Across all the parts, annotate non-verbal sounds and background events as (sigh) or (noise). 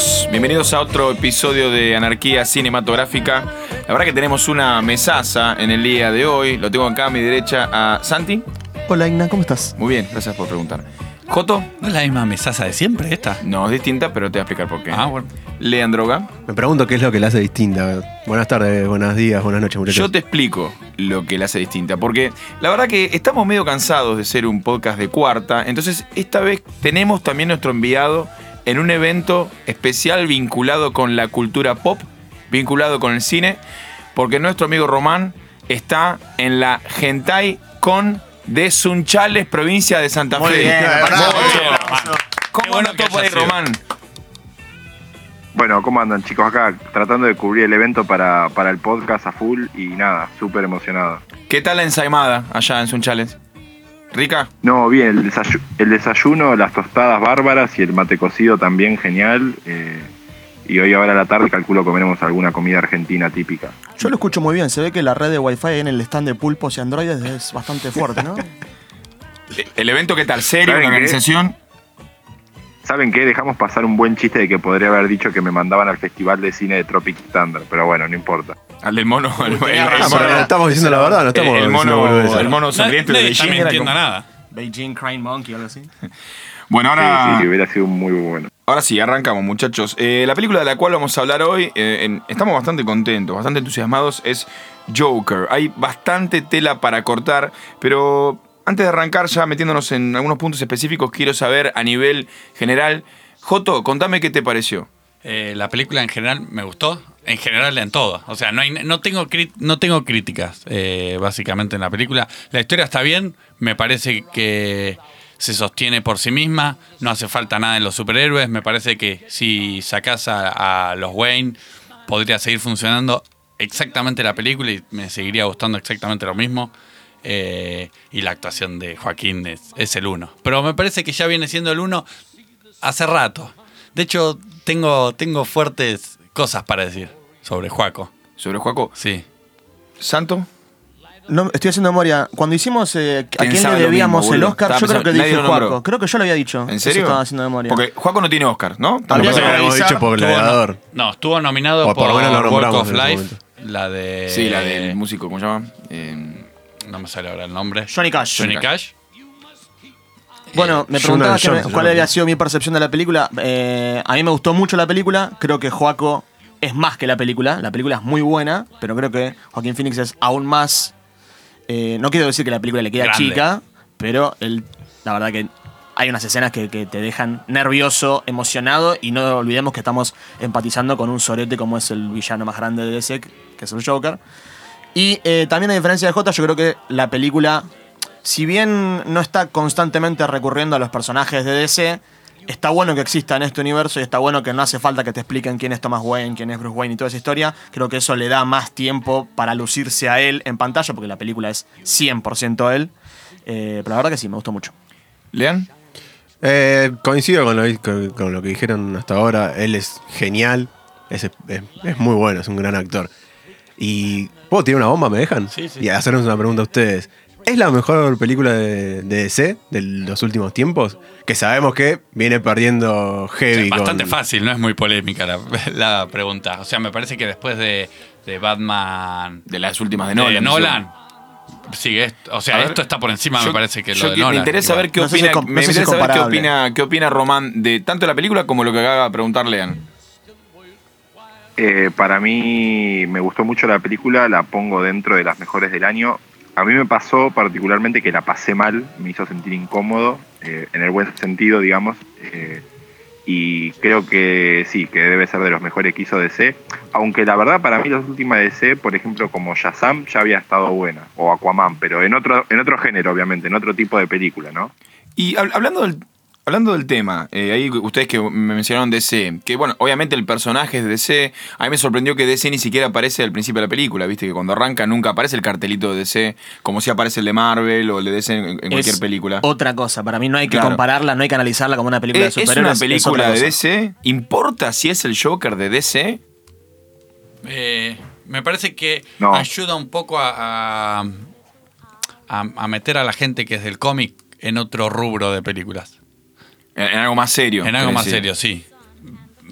Amigos, bienvenidos a otro episodio de Anarquía Cinematográfica. La verdad que tenemos una mesaza en el día de hoy. Lo tengo acá a mi derecha a Santi. Hola Igna, ¿cómo estás? Muy bien, gracias por preguntar. Joto, ¿No es la misma mesaza de siempre esta? no es distinta, pero te voy a explicar por qué. Ah, bueno. Leandroga, Me pregunto qué es lo que la hace distinta. Buenas tardes, buenos días, buenas noches, muchachos. yo te explico lo que la hace distinta. Porque la verdad que estamos medio cansados de ser un podcast de cuarta. Entonces, esta vez tenemos también nuestro enviado en un evento especial vinculado con la cultura pop, vinculado con el cine. Porque nuestro amigo Román está en la Gentai con de Sunchales, provincia de Santa Muy Fe. bien, ¿Cómo bueno por ahí. Román? Bueno, ¿cómo andan chicos acá? Tratando de cubrir el evento para, para el podcast a full y nada, súper emocionado. ¿Qué tal la ensaimada allá en Sunchales? ¿Rica? No, bien, el, desayu- el desayuno, las tostadas bárbaras y el mate cocido también genial. eh, y hoy ahora a la tarde calculo comeremos alguna comida argentina típica. Yo lo escucho muy bien, se ve que la red de Wi-Fi en el stand de pulpos y androides es bastante fuerte, ¿no? (laughs) ¿El evento qué tal? ¿Serio? ¿Saben ¿La qué? organización? ¿Saben qué? Dejamos pasar un buen chiste de que podría haber dicho que me mandaban al Festival de Cine de Tropic Thunder, pero bueno, no importa. Al del mono. El, el- el Ah, mono- pero no estamos diciendo la verdad, no estamos el diciendo mono, el mono sangriento de Beijing. mintiendo como- nada. Beijing Crane Monkey o algo así. (laughs) Bueno, ahora, Sí, sí, sí, hubiera sido muy bueno. ahora sí, arrancamos, muchachos. Eh, la película de la cual vamos a hablar hoy, eh, en- estamos bastante contentos, bastante entusiasmados, es Joker. Hay bastante tela para cortar, pero antes de arrancar ya metiéndonos en algunos puntos específicos, quiero saber a nivel general. Joto, contame qué te pareció. Eh, la película en general me gustó. En general en todo. O sea, no, hay, no, tengo, no tengo críticas, eh, básicamente, en la película. La historia está bien. Me parece que se sostiene por sí misma. No hace falta nada en los superhéroes. Me parece que si sacás a, a los Wayne, podría seguir funcionando exactamente la película y me seguiría gustando exactamente lo mismo. Eh, y la actuación de Joaquín es, es el uno. Pero me parece que ya viene siendo el uno hace rato. De hecho, tengo, tengo fuertes cosas para decir sobre Juaco. Sobre Juaco. Sí. ¿Santo? No, estoy haciendo memoria. Cuando hicimos eh, a quién le lo debíamos mismo, el. Oscar, yo creo que dije lo. Juaco. Creo que yo lo había dicho. ¿En Eso serio? estaba haciendo memoria. Porque Juaco no tiene Oscar, ¿no? Que revisar. habíamos dicho por gladiador. no- No, estuvo nominado O por por, lo lo of Life. La de. Sí, la del músico, ¿cómo se llama? Eh, No me sale ahora el nombre. Johnny Cash. Johnny Johnny Cash. Bueno, me Eh, preguntaba Jonathan que me- Jones, cuál había sido mi percepción de la película. Eh, a mí me gustó mucho la película. Creo que Joaco es más que la película. La película es muy buena, pero creo que Joaquín Phoenix es aún más. eh, no quiero decir que la película le queda Grande. chica, pero él, la verdad que hay unas escenas que, que te dejan nervioso, emocionado, y no olvidemos que estamos empatizando con un sorete como es el villano más grande de DC, que es el Joker. Y eh, también a diferencia de J, yo creo que la película, si bien no está constantemente recurriendo a los personajes de DC, está bueno que exista en este universo y está bueno que no hace falta que te expliquen quién es Thomas Wayne, quién es Bruce Wayne y toda esa historia. Creo que eso le da más tiempo para lucirse a él en pantalla, porque la película es 100% él. Eh, pero la verdad que sí, me gustó mucho. ¿Lean? Eh, coincido con lo, con, con lo que dijeron hasta ahora. Él es genial. Es, es- es muy bueno, es un gran actor. Y. ¿Puedo tirar una bomba? ¿Me dejan? Sí, sí. Y hacernos una pregunta a ustedes. ¿Es la mejor película de, de DC de los últimos tiempos? Que sabemos que viene perdiendo heavy. Bastante con- fácil, no es muy polémica la, (laughs) la pregunta. O sea, me parece que después de, de Batman. De las últimas de de Nolan. Sí, esto- o sea, ver, esto está por encima, Yo- me parece que yo lo de Nolan. Me interesa igual. ver qué No sé si opina, me no sé si es interesa ver qué opina, qué opina Román de tanto la película como lo que acaba de preguntar Lean. Eh, para mí me gustó mucho la película, la pongo dentro de las mejores del año. A mí me pasó particularmente que la pasé mal, me hizo sentir incómodo, eh, en el buen sentido, digamos. eh, y creo que sí, que debe ser de los mejores que hizo DC. Aunque la verdad para mí las últimas DC, por ejemplo como Shazam, ya había estado buena, o Aquaman, pero en otro, en otro género, obviamente, en otro tipo de película, ¿no? Y hab- hablando del, hablando del tema, eh, ahí ustedes que me mencionaron DC, que bueno, obviamente el personaje es de DC, a mí me sorprendió que DC ni siquiera aparece al principio de la película, viste que cuando arranca nunca aparece el cartelito de DC, como si aparece el de Marvel o el de DC en, en cualquier Es película. Otra cosa, para mí no hay que Claro. compararla, no hay que analizarla como una película Eh, de ¿Es una superhéroes. película de. DC? ¿Importa si es el Joker de DC? Eh, me parece que No. ayuda un poco a, a, a- a meter a la gente que es del cómic en otro rubro de películas. En, en algo más serio. En algo más decir. serio, sí.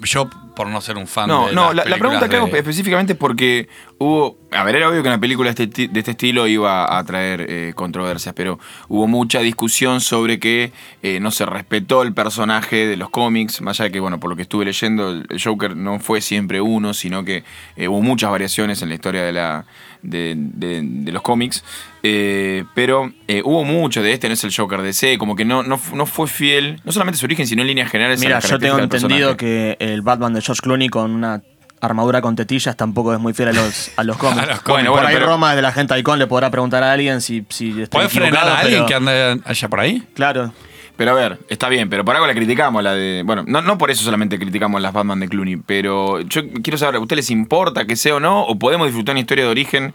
yo, por no ser un fan No, de no, las la, la pregunta que hago específicamente es porque hubo. A ver, era obvio que una película de este, de este estilo iba a traer eh, controversias, pero hubo mucha discusión sobre que eh, no se respetó el personaje de los cómics, más allá de que, bueno, por lo que estuve leyendo, el Joker no fue siempre uno, sino que eh, hubo muchas variaciones en la historia de, la, de, de- de los cómics. Eh, pero eh, hubo mucho de este, no es el Joker DC, como que no, no, no fue fiel, no solamente su origen, sino en líneas generales. Mira, yo tengo entendido personaje. que el Batman de George Clooney con una armadura con tetillas tampoco es muy fiel a los, a los (laughs) cómics. A los cómics. Bueno, Bueno, por ahí pero- Roma de la gente Icon le podrá preguntar a alguien si, si está ¿Puedes frenar a alguien pero- que ande allá por ahí? Claro. Pero a ver, está bien, pero por algo la criticamos, la de. Bueno, no, no por eso solamente criticamos las Batman de Clooney, pero yo quiero saber, ¿a ustedes les importa que sea o no? ¿O podemos disfrutar una historia de origen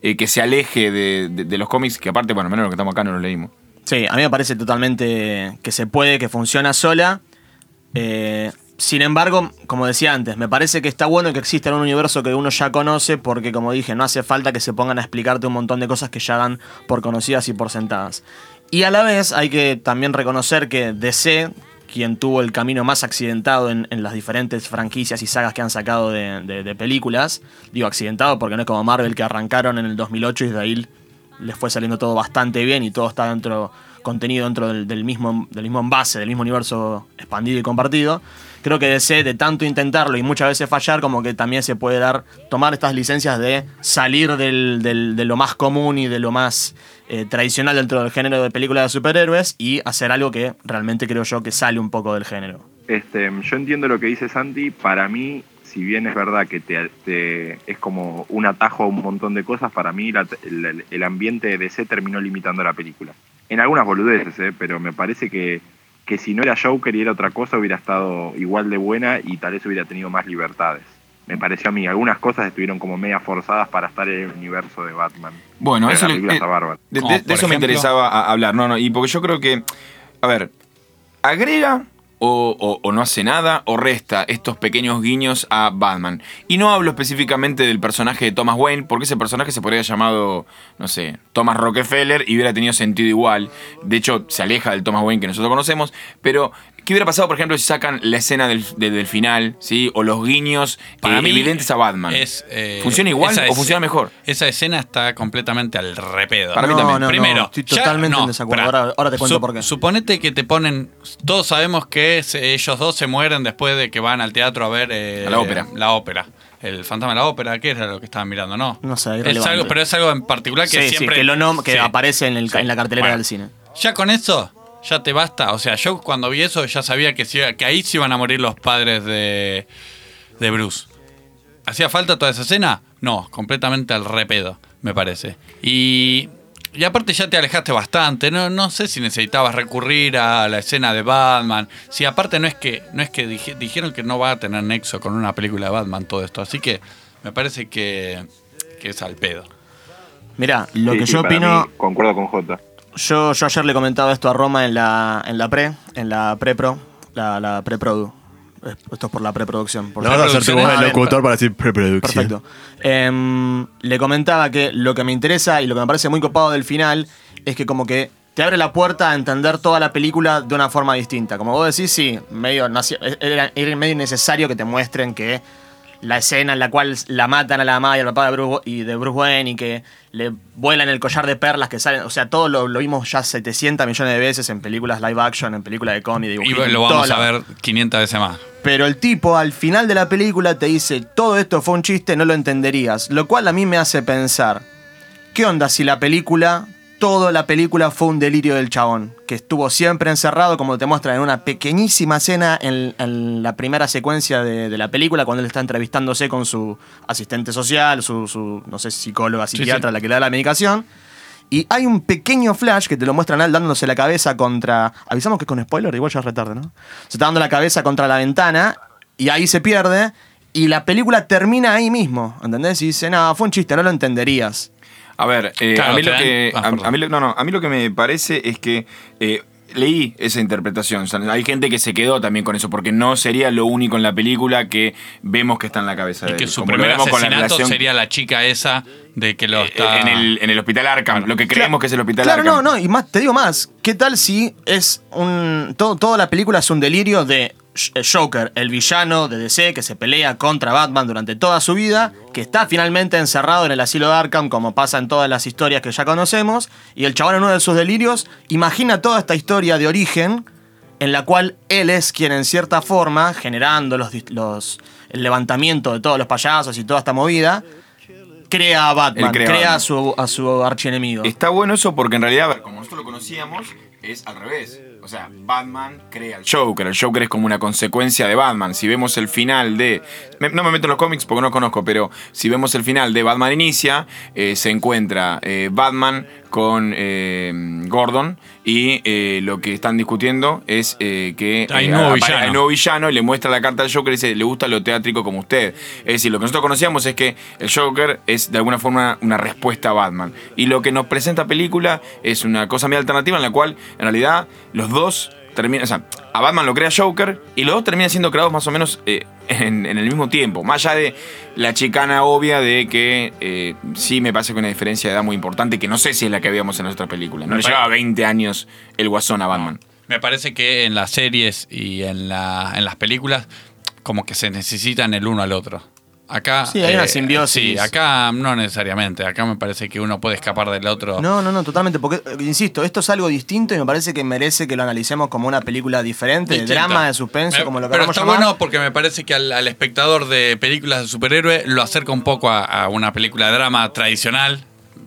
eh, que se aleje de, de- de los cómics? Que aparte, bueno, menos lo que estamos acá no lo leímos. Sí, a mí me parece totalmente que se puede, que funciona sola. Eh, sin embargo, como decía antes, me parece que está bueno que exista un universo que uno ya conoce, porque como dije, no hace falta que se pongan a explicarte un montón de cosas que ya dan por conocidas y por sentadas. Y a la vez hay que también reconocer que DC, quien tuvo el camino más accidentado en, en las diferentes franquicias y sagas que han sacado de, de- películas, digo accidentado porque no es como Marvel que arrancaron en el 2008 y de ahí les fue saliendo todo bastante bien y todo está dentro contenido dentro del, del mismo del mismo envase, del mismo universo expandido y compartido. Creo que DC de tanto intentarlo y muchas veces fallar, como que también se puede dar tomar estas licencias de salir del- del- de lo más común y de lo más eh, tradicional dentro del género de películas de superhéroes y hacer algo que realmente creo yo que sale un poco del género. Este, yo entiendo lo que dice Santi. Para mí, si bien es verdad que te, es como un atajo a un montón de cosas, para mí el ambiente de DC terminó limitando la película. En algunas boludeces, ¿eh? pero me parece que, que si no era Joker y era otra cosa, hubiera estado igual de buena y tal vez hubiera tenido más libertades. Me pareció a mí. Algunas cosas estuvieron como media forzadas para estar en el universo de Batman. Bueno, Pero eso, le- eh, de, eso me interesaba hablar. No, no, y porque yo creo que, a ver, agrega o, no hace nada o resta estos pequeños guiños a Batman. Y no hablo específicamente del personaje de Thomas Wayne, porque ese personaje se podría haber llamado, no sé, Thomas Rockefeller y hubiera tenido sentido igual. De hecho, se aleja del Thomas Wayne que nosotros conocemos, pero... ¿Qué hubiera pasado, por ejemplo, si sacan la escena del, de- del final, ¿sí? O los guiños Para eh, mí evidentes a Batman. es, eh, ¿Funciona igual o es- funciona mejor? Esa escena está completamente al repedo. Para mí también. no, Primero, no, estoy ya- totalmente no, en desacuerdo. Ahora, ahora te cuento Su- por qué. Suponete que te ponen. Todos sabemos que se- ellos dos se mueren después de que van al teatro a ver. eh, A la ópera. La ópera. El fantasma de la ópera, ¿qué era lo que estaban mirando? No. No sé, es algo, Pero es algo en particular que sí, sí, siempre. que, lo nom- que Sí. aparece en, el- Sí. en la cartelera Bueno, del cine. Ya con eso, ya te basta. O sea, yo cuando vi eso ya sabía que, que ahí se iban a morir los padres de, de Bruce. ¿Hacía falta toda esa escena? No, completamente al repedo, me parece. Y, y aparte ya te alejaste bastante. No, no sé si necesitabas recurrir a la escena de Batman. Si aparte no es que, no es que dije- dijeron que no va a tener nexo con una película de Batman todo esto. Así que me parece que, que es al pedo. Mira, lo Sí, que sí, yo opino, mí, concuerdo con Jota. Yo, yo ayer le comentaba esto a Roma en la, en la pre, en la pre-pro, la, la pre-produ. Esto es por la preproducción. por No vas a hacerte preproducción. vos el bien, locutor para decir preproducción. Perfecto. Em, le comentaba que lo que me interesa y lo que me parece muy copado del final es que como que te abre la puerta a entender toda la película de una forma distinta. Como vos decís, sí, medio, naci- era, era medio innecesario que te muestren que la escena en la cual la matan a la mamá y al papá de Bruce, y de Bruce Wayne y que le vuelan el collar de perlas que salen, o sea, todo lo, lo vimos ya 700 millones de veces en películas live action, en películas de cómic, Y lo vamos a ver 500 veces más. Pero el tipo al final de la película te dice, todo esto fue un chiste, no lo entenderías. Lo cual a mí me hace pensar, ¿qué onda si la película, toda la película fue un delirio del chabón? Que estuvo siempre encerrado, como te muestran en una pequeñísima escena en, en la primera secuencia de, de la película, cuando él está entrevistándose con su asistente social, su, su, no sé, psicóloga, Sí, psiquiatra, sí. la que le da la medicación. Y hay un pequeño flash que te lo muestran a él dándose la cabeza contra. Avisamos que es con spoiler, igual ya es retarde, ¿no? Se está dando la cabeza contra la ventana y ahí se pierde. Y la película termina ahí mismo, ¿entendés? Y dice, no, fue un chiste, no lo entenderías. A ver, eh, Claro, a, mí lo que, ah, a, perdón. a mí lo, no, no, a mí lo que me parece es que eh, leí esa interpretación. O sea, hay gente que se quedó también con eso, porque no sería lo único en la película que vemos que está en la cabeza Y de que él. su Como lo primer vemos con la asesinato relación, sería la chica esa de que lo eh, está. en, el, en el hospital Arkham, lo que creemos que es el hospital Claro, Arkham. no, no, y más, te digo más. ¿Qué tal si es un. Todo, toda la película es un delirio de Joker, el villano de DC que se pelea contra Batman durante toda su vida, que está finalmente encerrado en el asilo de Arkham, como pasa en todas las historias que ya conocemos, y el chabón en uno de sus delirios imagina toda esta historia de origen, en la cual él es quien en cierta forma, generando los, el levantamiento de todos los payasos y toda esta movida, crea a Batman, crea crea, a su, a su archienemigo. Está bueno eso porque en realidad, como nosotros lo conocíamos, es al revés. O sea, Batman crea al Joker. El Joker es como una consecuencia de Batman. Si vemos el final de. me- no me meto en los cómics porque no conozco, pero si vemos el final de Batman Inicia, eh, se encuentra eh, Batman con eh, Gordon y eh, lo que están discutiendo es eh, que Hay nuevo villano. hay nuevo villano y le muestra la carta al Joker y dice, le gusta lo teátrico como usted. Es decir, lo que nosotros conocíamos es que el Joker es de alguna forma una respuesta a Batman. Y lo que nos presenta la película es una cosa medio alternativa en la cual, en realidad, los dos terminan, o sea, a Batman lo crea Joker y los dos terminan siendo creados más o menos eh, (laughs) en, en el mismo tiempo. Más allá de la chicana obvia de que eh, sí me parece que una diferencia de edad muy importante, que no sé si es la que habíamos en la otra película. No Me le pare- llevaba 20 años el guasón a Batman. Me parece que en las series y en, la, en las películas como que se necesitan el uno al otro. Acá. Sí, hay una simbiosis. Sí, acá no necesariamente. Acá me parece que uno puede escapar del otro. No, no, no, totalmente. Porque, eh, insisto, esto es algo distinto y me parece que merece que lo analicemos como una película diferente, de drama, de suspenso, Me- como lo Pero queramos está llamar. bueno porque me parece que al, al espectador de películas de superhéroe lo acerca un poco a, a una película de drama tradicional,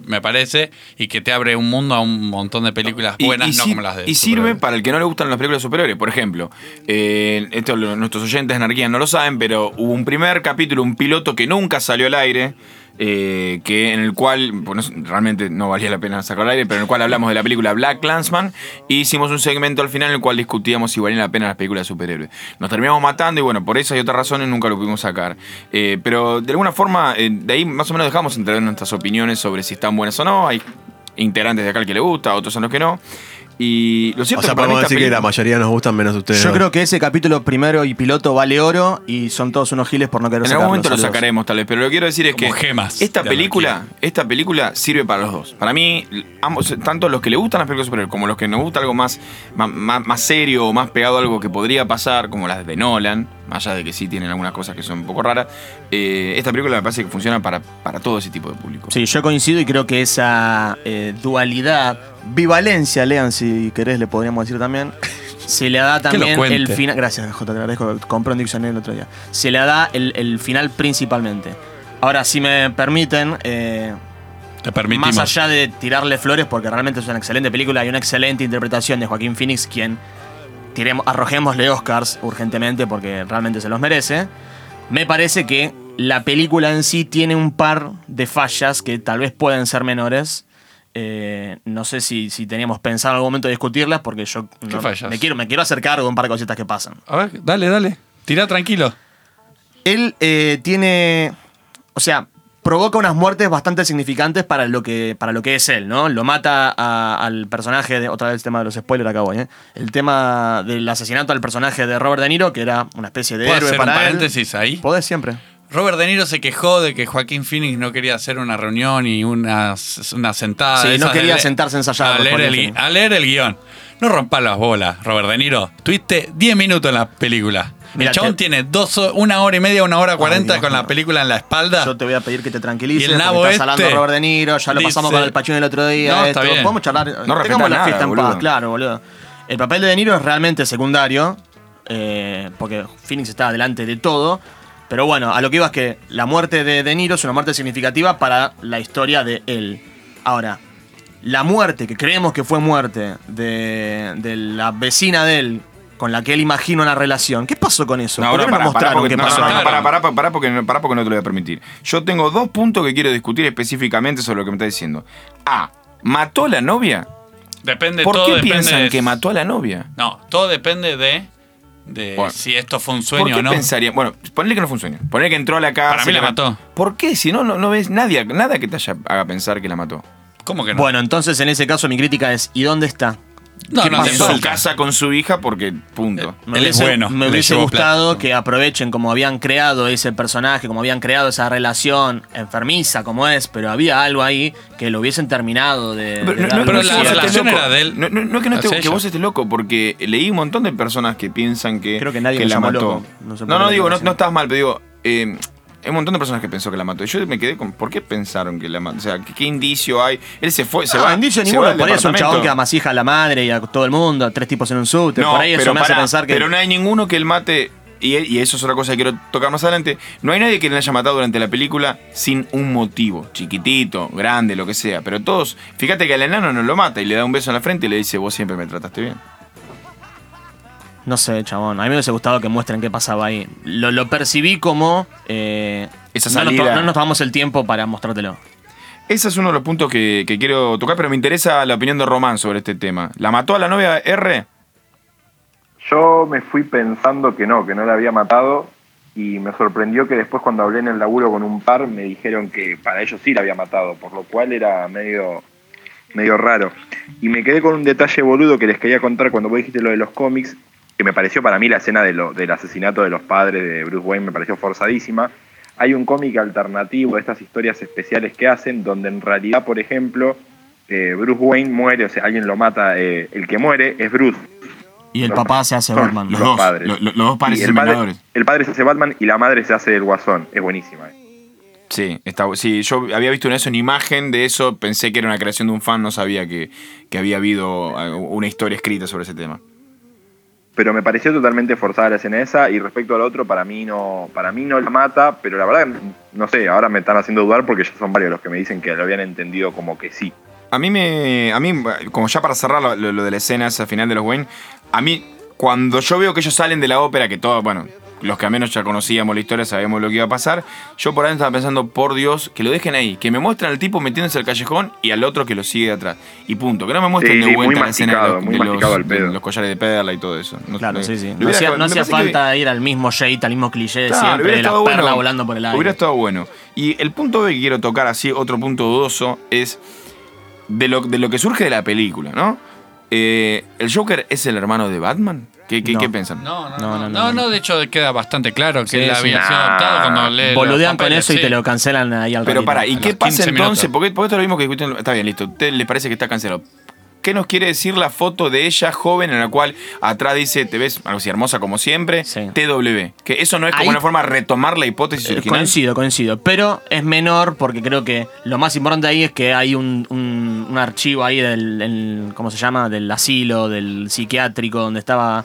me parece, y que te abre un mundo a un montón de películas buenas, no como las de y sirve para el que no le gustan las películas superiores. Por ejemplo, eh, esto nuestros oyentes de Anarquía no lo saben, pero hubo un primer capítulo, un piloto que nunca salió al aire. Eh, que en el cual, bueno, realmente no valía la pena sacar al aire, pero en el cual hablamos de la película Black Clansman e hicimos un segmento al final en el cual discutíamos si valían la pena las películas de superhéroes. Nos terminamos matando y bueno, por eso y otras razones nunca lo pudimos sacar. Eh, pero de alguna forma, eh, de ahí más o menos dejamos entrever nuestras opiniones sobre si están buenas o no. Hay integrantes de acá que le gusta, otros son los que no. Y lo cierto O sea, es que podemos decir que la mayoría nos gustan menos ustedes. Yo dos. creo que ese capítulo primero y piloto vale oro y son todos unos giles por no querer En sacarlo, algún momento lo sacaremos tal vez, pero lo que quiero decir es Como que gemas esta película, esta película sirve para los dos. Para mí, ambos, tanto los que le gustan las películas superiores como los que nos gusta algo más, más, más- más serio o más pegado a algo que podría pasar, como las de Nolan, más allá de que sí tienen algunas cosas que son un poco raras, eh, esta película me parece que funciona para, para todo ese tipo de público. Sí, yo coincido y creo que esa eh, dualidad, bivalencia, lean si querés, le podríamos decir también, (laughs) se le da también el final. Gracias, J, te agradezco. Compré un diccionario el otro día. Se le da el, el final principalmente. Ahora, si me permiten, eh, Te permitimos. más allá de tirarle flores, porque realmente es una excelente película y una excelente interpretación de Joaquín Phoenix, quien tiremos, arrojémosle Oscars urgentemente porque realmente se los merece. Me parece que la película en sí tiene un par de fallas que tal vez pueden ser menores. Eh, no sé si, si teníamos pensado en algún momento discutirlas porque yo no-? Me, quiero, me quiero hacer cargo de un par de cositas que pasan. A ver, dale, dale. Tira tranquilo. Él eh, tiene. O sea, provoca unas muertes bastante significantes para lo que, para lo que es él, ¿no? Lo mata a- al personaje de. Otra vez el tema de los spoilers acá voy, ¿eh? El tema del asesinato al personaje de Robert De Niro, que era una especie de ¿Puedo héroe hacer un para él. paréntesis ahí? Podés siempre. Robert De Niro se quejó de que Joaquín Phoenix no quería hacer una reunión y una, una sentada. Sí, no quería sentarse a ensayar A leer, el, a leer el guion. No rompas las bolas, Robert De Niro. Tuviste 10 minutos en la película. Mira, el chabón te- tiene dos, una hora y media, una hora cuarenta Dios con la película en la espalda. Yo te voy a pedir que te tranquilices. Y el nabo estás hablando de este Robert De Niro, ya lo pasamos dice- con el Pachino el otro día. No, esto. está bien. Podemos charlar. respetás tengamos la nada, fiesta en paz, claro, boludo. El papel de De Niro es realmente secundario, eh, porque Phoenix está delante de todo. Pero bueno, a lo que iba es que la muerte de De Niro es una muerte significativa para la historia de él. Ahora, la muerte, que creemos que fue muerte, de, de la vecina de él, con la que él imagina una relación, ¿qué pasó con eso? No, ¿Por no, qué no pará, porque, qué no, pasó? no, no, Claro. pará, pará, pará, pará, porque, no- pará porque no te lo voy a permitir. Yo tengo dos puntos que quiero discutir específicamente sobre lo que me está diciendo. A. ¿Mató a la novia? Depende, ¿Por todo qué depende piensan de- que mató a la novia? No, todo depende de, de Bueno. si esto fue un ¿Por sueño qué o no. pensarían? Bueno, ponle que no fue un sueño. Ponle que entró a la casa. Para mí la mató. ¿Por qué? Si no, no, no ves nadie, nada que te haya, haga pensar que la mató. ¿Cómo que no? Bueno, entonces en ese caso mi crítica es, ¿y dónde está? No, que no en su casa con su hija porque punto. Me Él es hubiese, bueno, me hubiese gustado que aprovechen como habían creado ese personaje, como habían creado esa relación enfermiza como es, pero había algo ahí que lo hubiesen terminado de. Pero, de no, pero la que relación era de él No, no, no es que, no esté- que vos estés loco, porque leí un montón de personas que piensan que, Creo que nadie me la mató. loco. No No, digo, no estás mal, pero digo, eh, hay un montón de personas que pensó que la mató. Y yo me quedé con, ¿por qué pensaron que la mató? O sea, ¿qué, qué indicio hay? Él se fue, se No, va. indicio se ninguno, va por ahí es un chabón que amasija a la madre y a todo el mundo, a tres tipos en un subte. No, por ahí eso pero me hace pará, pensar que. Pero no hay ninguno que él mate. Y, y eso es otra cosa que quiero tocar más adelante. No hay nadie que le haya matado durante la película sin un motivo. Chiquitito, grande, lo que sea. Pero todos. Fíjate que al enano no lo mata y le da un beso en la frente y le dice: Vos siempre me trataste bien. No sé, chabón. A mí me hubiese gustado que muestren qué pasaba ahí. Lo, lo percibí como. eh, Esa no, nos, salida. no nos tomamos el tiempo para mostrártelo. Ese es uno de los puntos que, que quiero tocar, pero me interesa la opinión de Román sobre este tema. ¿La mató a la novia R? Yo me fui pensando que no, que no la había matado y me sorprendió que después cuando hablé en el laburo con un par me dijeron que para ellos sí la había matado, por lo cual era medio, medio raro. Y me quedé con un detalle boludo que les quería contar cuando vos dijiste lo de los cómics, que me pareció para mí la escena de lo, del asesinato de los padres de Bruce Wayne, me pareció forzadísima. Hay un cómic alternativo de estas historias especiales que hacen, donde en realidad, por ejemplo, eh, Bruce Wayne muere, o sea, alguien lo mata, eh, el que muere es Bruce. Y el Los- papá se hace Batman. Los los dos, padres. lo- lo- los dos padres el, hacen padre, vengadores. el padre se hace Batman y la madre se hace el guasón. Es buenísima. eh. Sí, está, sí, yo había visto en eso una imagen de eso, pensé que era una creación de un fan, no sabía que, que había habido una historia escrita sobre ese tema. Pero me pareció totalmente forzada la escena esa y respecto al otro, para mí no para mí no la mata, pero la verdad, no sé, ahora me están haciendo dudar porque ya son varios los que me dicen que lo habían entendido como que sí. A mí me. A mí, como ya para cerrar lo, de la escena esa final de los Wayne, a mí, cuando yo veo que ellos salen de la ópera, que todos, bueno, los que al menos ya conocíamos la historia, sabíamos lo que iba a pasar, yo por ahí estaba pensando, por Dios, que lo dejen ahí, que me muestren al tipo metiéndose al callejón y al otro que lo sigue de atrás. Y punto. Que no me muestren Sí, de vuelta la escena de los, muy de los- de collares de perla y todo eso. No- Claro, sí, sí. No hubiera- hacía, no me hacía parece que- falta ir al mismo shade, al mismo cliché de Claro, siempre, de la estado perla bueno. volando por el aire. Hubiera estado bueno. Y el punto B que quiero tocar así, otro punto dudoso, es de lo, de lo que surge de la película, ¿no? Eh, ¿El Joker es el hermano de Batman? ¿Qué, qué, No. qué piensan? No no No, no, no, no, no, no. de hecho queda bastante claro que Sí, él sí. había sido Nah. adoptado cuando los Boludean con eso y sí. te lo cancelan ahí al Pero ratito. para, ¿y a qué pasa 15 entonces? Porque, porque esto es lo mismo que discuten. Está bien, listo. ¿A usted le parece que está cancelado? ¿Qué nos quiere decir la foto de ella joven en la cual atrás dice, te ves algo así hermosa como siempre, Sí. TW? Que eso no es como Ahí- una forma de retomar la hipótesis Eh, original. Coincido, coincido. Pero es menor porque creo que lo más importante ahí es que hay un, un- un archivo ahí del, el- ¿cómo se llama? Del asilo, del psiquiátrico, donde estaba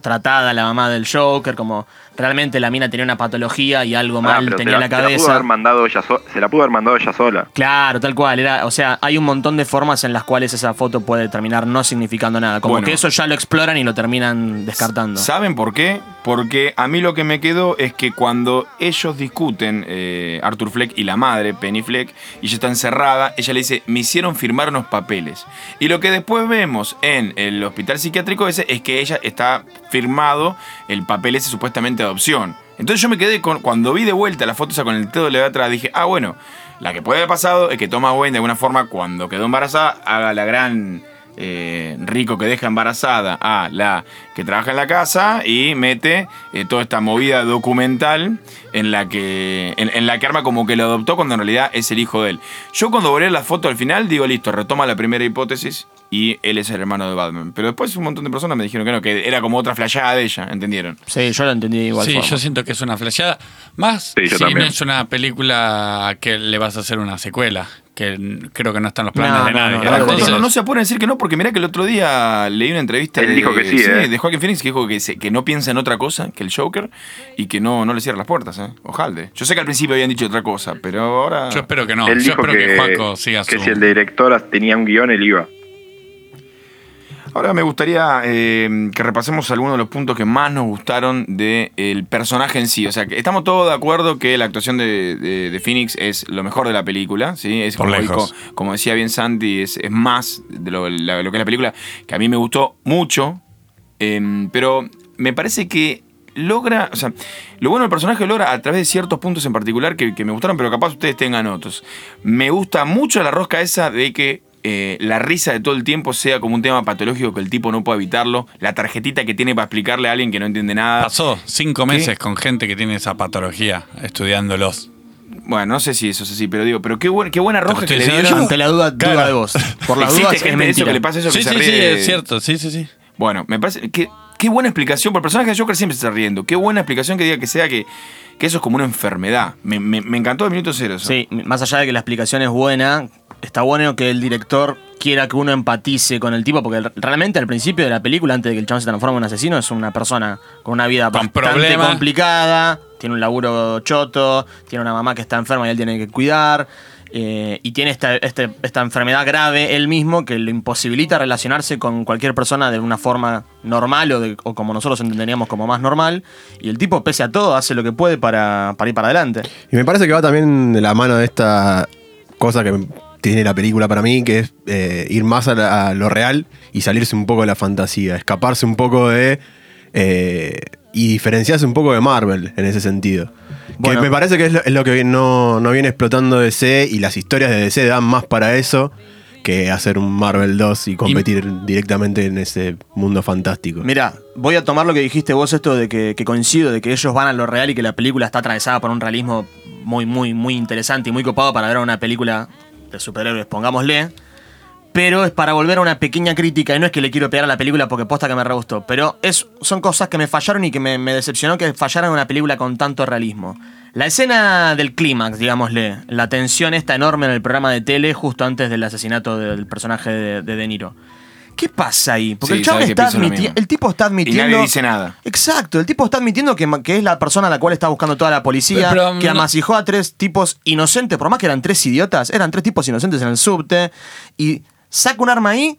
tratada la mamá del Joker, como realmente la mina tenía una patología y algo Ah, mal tenía en la se pudo cabeza. haber mandado ella so- se la pudo haber mandado ella sola. Claro, tal cual. Era, o sea, hay un montón de formas en las cuales esa foto puede terminar no significando nada. Como Bueno. que eso ya lo exploran y lo terminan descartando. ¿Saben por qué? Porque a mí lo que me quedó es que cuando ellos discuten, eh, Arthur Fleck y la madre, Penny Fleck, y ella está encerrada, ella le dice, me hicieron firmar unos papeles. Y lo que después vemos en el hospital psiquiátrico ese es que ella está firmado el papel ese supuestamente de adopción. Entonces yo me quedé con, cuando vi de vuelta la foto esa con el dedo de atrás, dije, ah, bueno, la que puede haber pasado es que Thomas Wayne de alguna forma cuando quedó embarazada haga la gran eh, rico que deja embarazada a la que trabaja en la casa y mete eh, toda esta movida documental en la que en, la que arma como que lo adoptó cuando en realidad es el hijo de él. Yo cuando volé la foto al final digo, listo, retoma la primera hipótesis y él es el hermano de Batman. Pero después un montón de personas me dijeron que no, que era como otra flayada de ella, ¿entendieron? Sí, yo lo entendí de igual Sí, forma. yo siento que es una flasheada. Más Sí, si no es una película que le vas a hacer una secuela, que creo que no están los planes No, de nadie. no, Ahora, no, Entonces, no, no se apuren a decir que no, porque mirá que el otro día leí una entrevista Él de, dijo que sí, ¿eh? de Joaquin Phoenix que dijo que, se- que no piensa en otra cosa que el Joker y que no, no le cierra las puertas, ¿eh? Ojalá. Yo sé que al principio habían dicho otra cosa, pero ahora... yo espero que no. él Yo dijo espero que, que, siga que su. si el director tenía un guion, él iba. Ahora me gustaría eh, que repasemos algunos de los puntos que más nos gustaron del personaje en sí. O sea, que estamos todos de acuerdo que la actuación de, de- de Phoenix es lo mejor de la película. ¿sí? Es Por como, lejos. dijo- como decía bien Santi, es, es más de lo, la- lo que es la película, que a mí me gustó mucho. eh, pero me parece que logra, o sea, lo bueno del personaje logra a través de ciertos puntos en particular que, que me gustaron, pero capaz ustedes tengan otros. Me gusta mucho la rosca esa de que eh, la risa de todo el tiempo sea como un tema patológico que el tipo no puede evitarlo, la tarjetita que tiene para explicarle a alguien que no entiende nada. Pasó cinco meses con gente que tiene esa patología estudiándolos. Bueno, no sé si eso es así, pero digo, pero qué, buen- qué buena roja Te que le dieron. Ante la duda, duda Claro. de vos. Por la duda, es eso que le pasa eso Sí, que sí, se sí, es cierto, sí, sí, sí. Bueno, me parece que qué buena explicación. Por el personaje de Joker siempre se está riendo. Qué buena explicación que diga que sea que, que eso es como una enfermedad. Me, me- me encantó el minuto cero eso. Sí, más allá de que la explicación es buena, está bueno que el director quiera que uno empatice con el tipo, porque realmente al principio de la película, antes de que el chabón se transforme en un asesino, es una persona con una vida Con bastante complicada, tiene un laburo choto, tiene una mamá que está enferma y él tiene que cuidar. eh, y tiene esta, este- esta enfermedad grave él mismo que le imposibilita relacionarse con cualquier persona de una forma normal o, de- o como nosotros entenderíamos como más normal. Y el tipo, pese a todo, hace lo que puede para, para ir para adelante. Y me parece que va también de la mano de esta cosa que tiene la película para mí, que es eh, ir más a, la- a lo real y salirse un poco de la fantasía, escaparse un poco de... eh, y diferenciarse un poco de Marvel en ese sentido. Bueno. que me parece que es lo, es lo que no, no viene explotando DC y las historias de DC dan más para eso que hacer un Marvel 2 y competir directamente en ese mundo fantástico. Mira, voy a tomar lo que dijiste vos, esto de que, que coincido, de que ellos van a lo real y que la película está atravesada por un realismo muy, muy, muy interesante y muy copado para ver una película de superhéroes, pongámosle. Pero es para volver a una pequeña crítica, y no es que le quiero pegar a la película porque posta que me re gustó, pero es, son cosas que me fallaron y que me, decepcionó que fallaran una película con tanto realismo. La escena del clímax, digámosle, la tensión esta enorme en el programa de tele justo antes del asesinato del personaje de, de De Niro. ¿Qué pasa ahí? Porque Sí, el chabón está admitiendo. El tipo está Y admitiendo. nadie dice nada. Exacto, el tipo está admitiendo que, que es la persona a la cual está buscando toda la policía, Pero, que no- amasijó a tres tipos inocentes, por más que eran tres idiotas, eran tres tipos inocentes en el subte, y saca un arma ahí,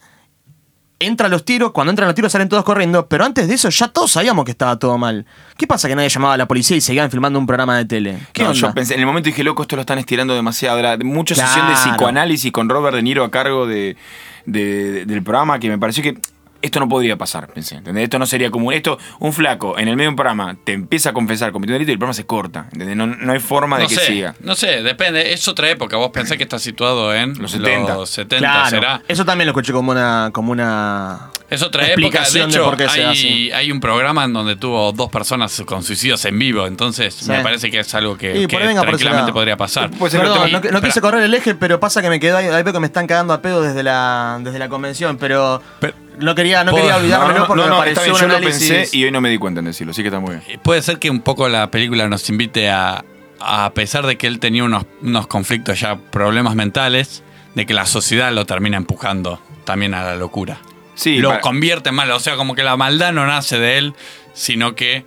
entra a los tiros, cuando entran los tiros salen todos corriendo, pero antes de eso ya todos sabíamos que estaba todo mal. ¿Qué pasa que nadie llamaba a la policía y seguían filmando un programa de tele? ¿Qué No, onda? yo pensé, en el momento dije, loco, esto lo están estirando demasiado. Era mucha sesión de psicoanálisis con Robert De Niro a cargo de, de- del programa que me pareció que esto no podría pasar, pensé. ¿entendés? Esto no sería común. Esto, un flaco en el medio de un programa te empieza a confesar cometiendo delito y el programa se corta. ¿entendés? No, no hay forma de No que sé, siga. no sé, depende. Es otra época. Vos pensás que está situado en Los 70. Los 70 Claro, será. eso también lo escuché como una, como una Es otra época. De de hecho, por qué se hay, hace. hay un programa en donde tuvo dos personas con suicidios en vivo. Entonces, Sí. me parece que es algo que, que tranquilamente podría pasar. Perdón, lo no, quise correr el eje, pero pasa que me quedo ahí, ahí veo que me están cagando a pedo desde la, desde la convención, pero Pero- no quería, no quería No, olvidármelo no, porque no, me no, pareció está bien, un yo lo análisis. pensé y hoy no me di cuenta en decirlo, sí que está muy bien. Puede ser que un poco la película nos invite a, a pesar de que él tenía unos, unos conflictos ya, problemas mentales, de que la sociedad lo termina empujando también a la locura. Sí, lo para- convierte en malo. O sea, como que la maldad no nace de él, sino que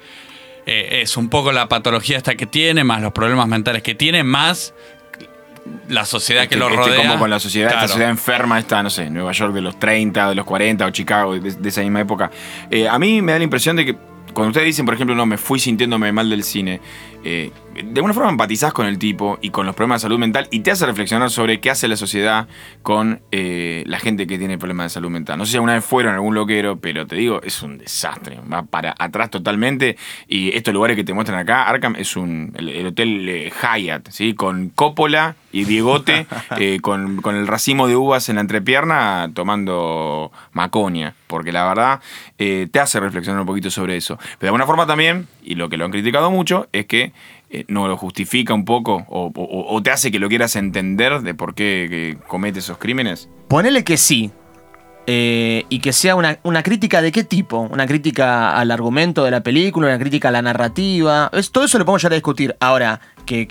eh, es un poco la patología esta que tiene, más los problemas mentales que tiene, más la sociedad que Este- lo este rodea. como con la sociedad, Claro. esta sociedad enferma, esta, no sé, Nueva York de los 30, de los 40 o Chicago de, de esa misma época. Eh, a mí me da la impresión de que cuando ustedes dicen, por ejemplo, no, me fui sintiéndome mal del cine, eh, de alguna forma empatizás con el tipo y con los problemas de salud mental y te hace reflexionar sobre qué hace la sociedad con eh, la gente que tiene problemas de salud mental. No sé si alguna vez fueron a algún loquero, pero te digo, es un desastre. Va para atrás totalmente. Y estos lugares que te muestran acá, Arkham es un el, el hotel eh, Hyatt, ¿sí? Con Coppola y Diegote, (laughs) eh, con, con el racimo de uvas en la entrepierna, tomando maconia. Porque la verdad eh, te hace reflexionar un poquito sobre eso. Pero de alguna forma también, y lo que lo han criticado mucho, es que eh, no lo justifica un poco o, te hace que lo quieras entender de por qué comete esos crímenes. Ponele que sí. eh, y que sea una, una crítica de qué tipo? Una crítica al argumento de la película, una crítica a la narrativa. Es, todo eso lo podemos llegar a discutir. Ahora, que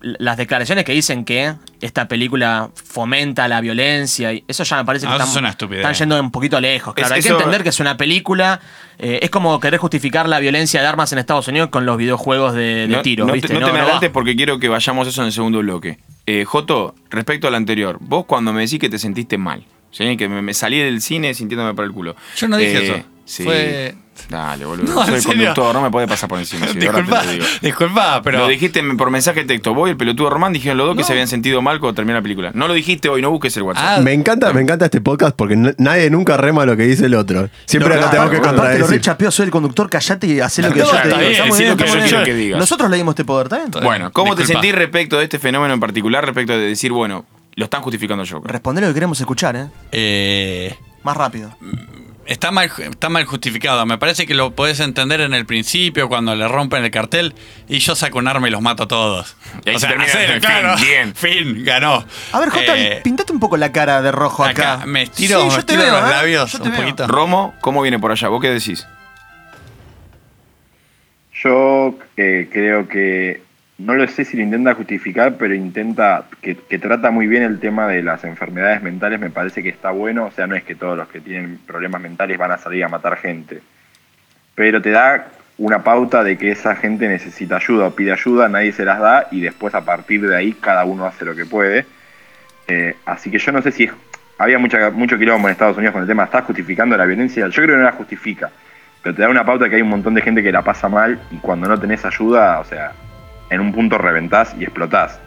las declaraciones que dicen que esta película fomenta la violencia, y eso ya me parece que Ah, eso están, es una estupidez. están yendo un poquito lejos. Claro, Es- hay que entender que es una película. eh, es como querer justificar la violencia de armas en Estados Unidos con los videojuegos de, de no, tiro. no ¿viste? te, no No, te me no adelantes porque quiero que vayamos a eso en el segundo bloque. Eh, Joto, respecto al anterior, vos cuando me decís que te sentiste mal, ¿sí? que me, me salí del cine sintiéndome para el culo. Yo no dije Eh, eso. Sí. Fue- Dale, boludo. No, Soy conductor, no me puede pasar por encima. te disculpa, lo digo. disculpa, pero. Lo dijiste por mensaje de texto. Vos y el pelotudo Román dijeron los dos que se habían sentido mal cuando terminó la película. No lo dijiste hoy, no busques el WhatsApp. Ah, Me encanta, me encanta este podcast porque nadie nunca rema lo que dice el otro. Siempre No, lo claro, tenemos que aparte Aparte lo contradecir. rechapeo, soy el conductor, callate y hacé lo que yo te digo. que. Nosotros le dimos este poder, ¿está bien? Bueno, ¿cómo te sentís respecto de este fenómeno en particular? Respecto de decir, bueno, lo están justificando al Joker. Respondé lo que queremos escuchar, ¿eh? Eh, Más rápido. está, mal, está mal justificado. Me parece que lo podés entender en el principio cuando le rompen el cartel y yo saco un arma y los mato a todos. Y ahí se termina (laughs) en el fin, bien. Fin, ganó. A ver, Jota, Eh, pintate un poco la cara de rojo acá. acá, me estiro, Sí, me yo te estiro veo, los ¿eh? labios Yo te un veo. poquito. Romo, ¿cómo viene por allá? ¿Vos qué decís? Yo eh, creo que no lo sé si lo intenta justificar, pero intenta que, trata muy bien el tema de las enfermedades mentales. Me parece que está bueno. O sea, no es que todos los que tienen problemas mentales van a salir a matar gente, pero te da una pauta de que esa gente necesita ayuda o pide ayuda, nadie se las da y después a partir de ahí cada uno hace lo que puede. Eh, así que yo no sé si es- había mucha, mucho quilombo en Estados Unidos con el tema, ¿está justificando la violencia? Yo creo que no la justifica, pero te da una pauta que hay un montón de gente que la pasa mal y cuando no tenés ayuda, o sea, en un punto reventás y explotás.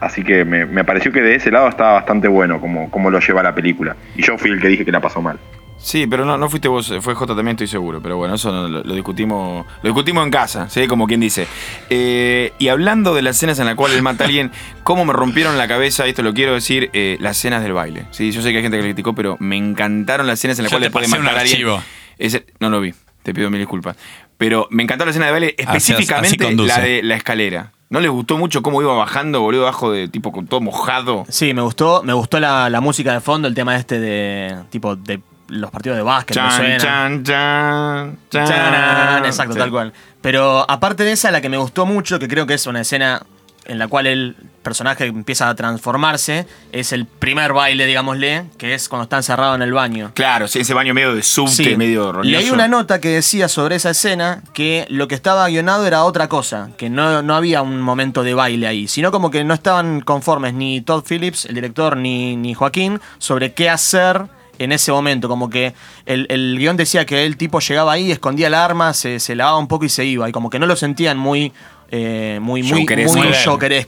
Así que me, me pareció que de ese lado estaba bastante bueno como, como lo lleva la película. Y yo fui el que dije que la pasó mal. Sí, pero no, no fuiste vos, fue J también, estoy seguro. Pero bueno, eso lo, lo discutimos lo discutimos en casa, ¿sí? Como quien dice. Eh, y hablando de las escenas en las cuales él mata a alguien, (laughs) ¿cómo me rompieron la cabeza? Esto lo quiero decir, eh, las escenas del baile. Sí, yo sé que hay gente que lo criticó, pero me encantaron las escenas en las cuales te después de pasé un matar a alguien. Ese- no lo vi, te pido mil disculpas. Pero me encantó la escena de baile, Así- así específicamente la de la escalera. ¿No les gustó mucho cómo iba bajando, boludo, abajo de tipo con todo mojado? Sí, me gustó, me gustó la, la música de fondo, el tema este de tipo de los partidos de básquet, Chan, suena. chan, chan, chan. Exacto, Sí. tal cual. Pero aparte de esa, la que me gustó mucho, que creo que es una escena en la cual el personaje empieza a transformarse, es el primer baile, digámosle, que es cuando está encerrado en el baño. Claro, sí, ese baño medio de subte, Sí. medio roñoso. Leí una nota que decía sobre esa escena que lo que estaba guionado era otra cosa, que no, no había un momento de baile ahí, sino como que no estaban conformes ni Todd Phillips, el director, ni, ni Joaquín, sobre qué hacer en ese momento. Como que el, el guion decía que el tipo llegaba ahí, escondía el arma, se, se lavaba un poco y se iba, y como que no lo sentían muy... eh, muy, muy, muy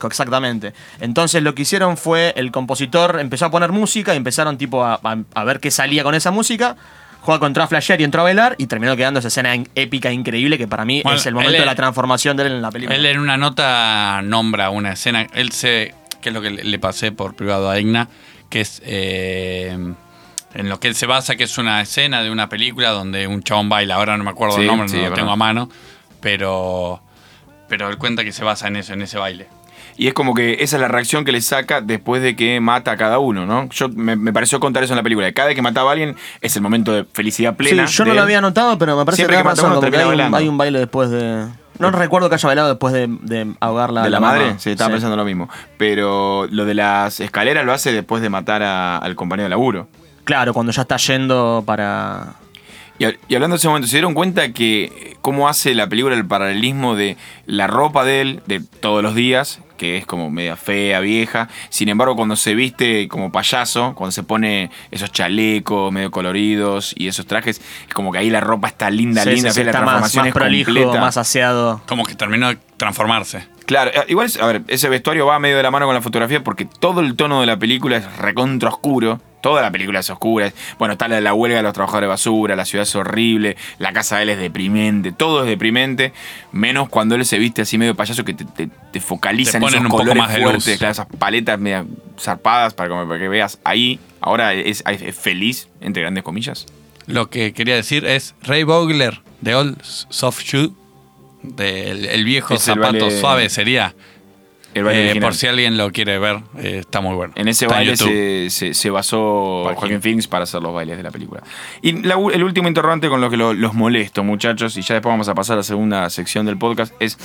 exactamente. Entonces lo que hicieron fue el compositor empezó a poner música y empezaron tipo a, a- a ver qué salía con esa música. Juega contra Flasher y entró a bailar y terminó quedando esa escena épica increíble que para mí Bueno, es el momento él de la transformación de él en la película. Él en una nota nombra una escena, él se, que es lo que le pasé por privado a Igna, que es eh, en lo que él se basa, que es una escena de una película donde un chabón baila, ahora no me acuerdo Sí, el nombre, sí, no lo tengo a mano, pero, pero él cuenta que se basa en eso, en ese baile. Y es como que esa es la reacción que le saca después de que mata a cada uno, ¿no? Yo me, me pareció contar eso en la película. Cada vez que mataba a alguien es el momento de felicidad Sí, plena. yo no lo él. había notado, pero me parece Siempre que que tiene mata a uno hay un, hay un baile después de... No recuerdo que haya bailado después de, de ahogarla ¿De la, mamá. madre? Sí, estaba Sí. pensando lo mismo. Pero lo de las escaleras lo hace después de matar a- al compañero de laburo. Claro, cuando ya está yendo para... Y, hab- y hablando de ese momento, ¿se dieron cuenta que eh, cómo hace la película el paralelismo de la ropa de él de todos los días, que es como media fea, vieja? Sin embargo, cuando se viste como payaso, cuando se pone esos chalecos medio coloridos y esos trajes, es como que ahí la ropa está linda, Sí, linda, sí, sí, la está más, transformación más es prolijo, completa. más aseado. Como que terminó de transformarse. Claro, eh, igual, es- a ver, ese vestuario va medio de la mano con la fotografía porque todo el tono de la película es recontra oscuro. Toda la película es oscura. es- Bueno, está la de la huelga de los trabajadores de basura, la ciudad es horrible, la casa de él es deprimente, todo es deprimente, menos cuando él se viste así medio payaso que te, te, te focaliza Te en esos un poco colores más de fuertes, claro, esas paletas medio zarpadas para, que veas ahí. Ahora es, es feliz, entre grandes comillas. Lo que quería decir es Ray Bogler de Old Soft Shoe, del el viejo Es el zapato baile- suave sería. El baile Eh, por si alguien lo quiere ver, eh, está muy bueno. En ese Está baile se, se- se basó Joaquín. Joaquín Phoenix para hacer los bailes de la película. Y la el último interrogante con lo que lo- los molesto, muchachos, y ya después vamos a pasar a la segunda sección del podcast, es...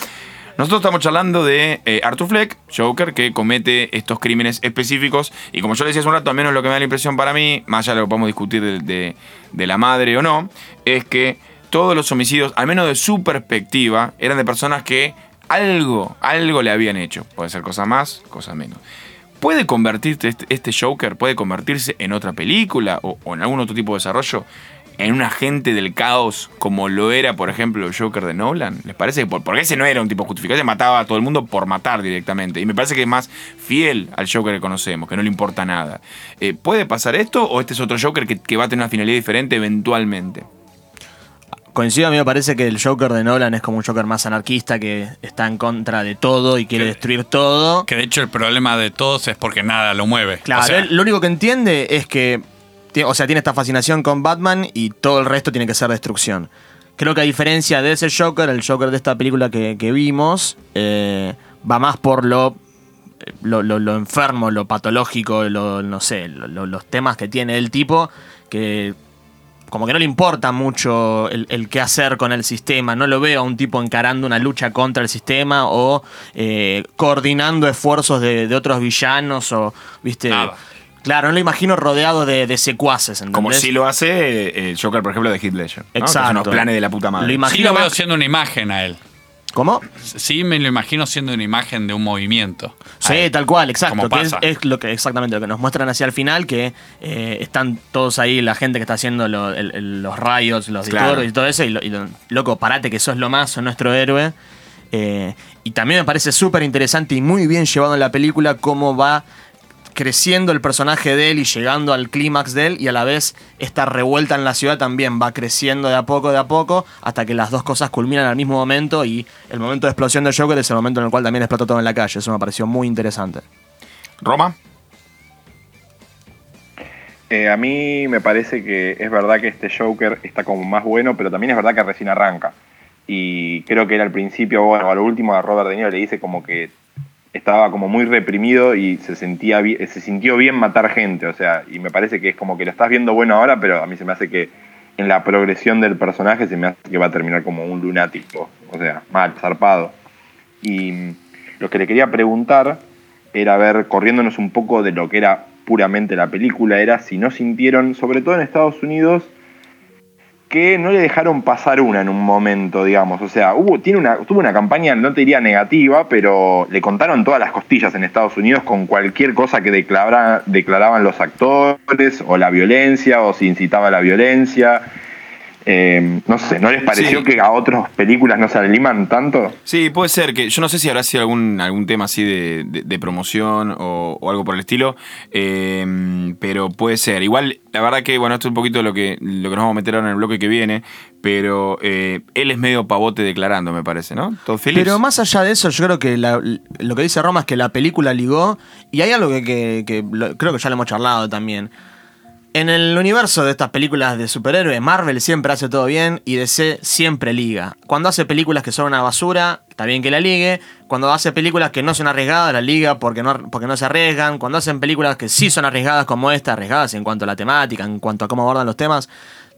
Nosotros estamos charlando de eh, Arthur Fleck, Joker, que comete estos crímenes específicos. Y como yo le decía hace un rato, al menos lo que me da la impresión para mí, más allá de lo que podemos discutir de, de- de la madre o no, es que todos los homicidios, al menos de su perspectiva, eran de personas que algo, algo le habían hecho. Puede ser cosa más, cosa menos. ¿Puede convertirse este, este Joker, puede convertirse en otra película o, en algún otro tipo de desarrollo? En un agente del caos como lo era, por ejemplo, el Joker de Nolan. ¿Les parece? que por- Porque ese no era un tipo justificado, ese mataba a todo el mundo por matar directamente. Y me parece que es más fiel al Joker que conocemos, que no le importa nada. Eh, ¿Puede pasar esto o este es otro Joker que, que va a tener una finalidad diferente eventualmente? Coincido, a mí me parece que el Joker de Nolan es como un Joker más anarquista que está en contra de todo y quiere Que- destruir todo. Que de hecho el problema de todos es porque nada lo mueve. Claro, O sea, él lo único que entiende es que, o sea, tiene esta fascinación con Batman y todo el resto tiene que ser destrucción. Creo que a diferencia de ese Joker, el Joker de esta película que, que vimos, eh, va más por lo, lo, lo- lo enfermo, lo patológico, lo, no sé, lo- lo- los temas que tiene el tipo, que como que no le importa mucho el, el qué hacer con el sistema. No lo veo a un tipo encarando una lucha contra el sistema o eh, coordinando esfuerzos de, de otros villanos o, viste. Nada. Claro, no lo imagino rodeado de, de secuaces. ¿entendés? Como si lo hace eh, el Joker, por ejemplo, de Heath Ledger. ¿no? Que Exacto. son unos planes de la puta madre. Lo sí imagino lo veo siendo una imagen a él. ¿Cómo? Sí me lo imagino siendo una imagen de un movimiento. Sí, tal cual, exacto. Que es, lo que exactamente lo que nos muestran hacia el final, que eh, están todos ahí, la gente que está haciendo lo- el- el- los rayos, los Claro. y todo eso, y, lo- y lo- loco, parate que sos lo más, sos nuestro héroe. Eh, y también me parece súper interesante y muy bien llevado en la película cómo va creciendo el personaje de él y llegando al clímax de él y a la vez esta revuelta en la ciudad también va creciendo de a poco, de a poco, hasta que las dos cosas culminan al mismo momento y el momento de explosión de Joker es el momento en el cual también explotó todo en la calle. Eso me pareció muy interesante. Roma. Eh, a mí me parece que es verdad que este Joker está como más bueno, pero también es verdad que recién arranca. Y creo que era al principio, bueno, a lo último a Robert De Niro le dice como que estaba como muy reprimido y se sentía se sintió bien matar gente, o sea, y me parece que es como que lo estás viendo bueno ahora, pero a mí se me hace que en la progresión del personaje se me hace que va a terminar como un lunático, o sea, mal, zarpado. Y lo que le quería preguntar era ver, corriéndonos un poco de lo que era puramente la película, era si no sintieron, sobre todo en Estados Unidos, que no le dejaron pasar una en un momento, digamos. O sea, hubo, tiene una, tuvo una campaña, no te diría negativa, pero le contaron todas las costillas en Estados Unidos con cualquier cosa que declara- declaraban los actores, o la violencia, o si incitaba a la violencia. Eh, no sé, ¿no les pareció Sí. que a otras películas no se le liman tanto? Sí, puede ser que. Yo no sé si habrá sido algún, algún tema así de, de- de promoción o, o algo por el estilo. eh, pero puede ser. Igual, la verdad que, bueno, esto es un poquito lo que, lo que nos vamos a meter ahora en el bloque que viene. Pero eh, él es medio pavote declarando, me parece, ¿no? Todd Phillips. Pero más allá de eso, yo creo que la- lo que dice Roma es que la película ligó. Y hay algo que, que- que lo- creo que ya lo hemos charlado también. En el universo de estas películas de superhéroes, Marvel siempre hace todo bien y DC siempre liga. Cuando hace películas que son una basura, está bien que la ligue. Cuando hace películas que no son arriesgadas, la liga porque no, porque no se arriesgan. Cuando hacen películas que sí son arriesgadas como esta, arriesgadas en cuanto a la temática, en cuanto a cómo abordan los temas,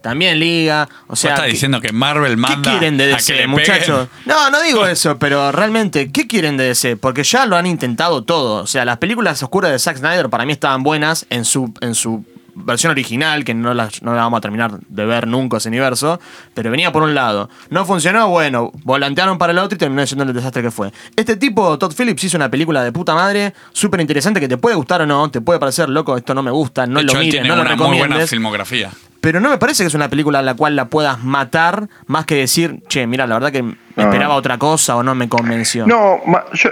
también liga. O sea, estás que- diciendo que Marvel ¿Qué manda quieren de a que DC, le muchachos? No, no digo (laughs) eso, pero realmente, ¿qué quieren de DC? Porque ya lo han intentado todo. O sea, las películas oscuras de Zack Snyder para mí estaban buenas en su, en su versión original, que no la, no la vamos a terminar de ver nunca ese universo, pero venía por un lado. No funcionó, bueno, volantearon para el otro y terminó siendo el desastre que fue. Este tipo, Todd Phillips, hizo una película de puta madre, súper interesante, que te puede gustar o no, te puede parecer loco, esto no me gusta, no De lo hecho, mires, no lo una muy buena recomiendes. filmografía. Pero no me parece que es una película a la cual la puedas matar más que decir, che, mira, la verdad que No. esperaba otra cosa o no me convenció. No, yo,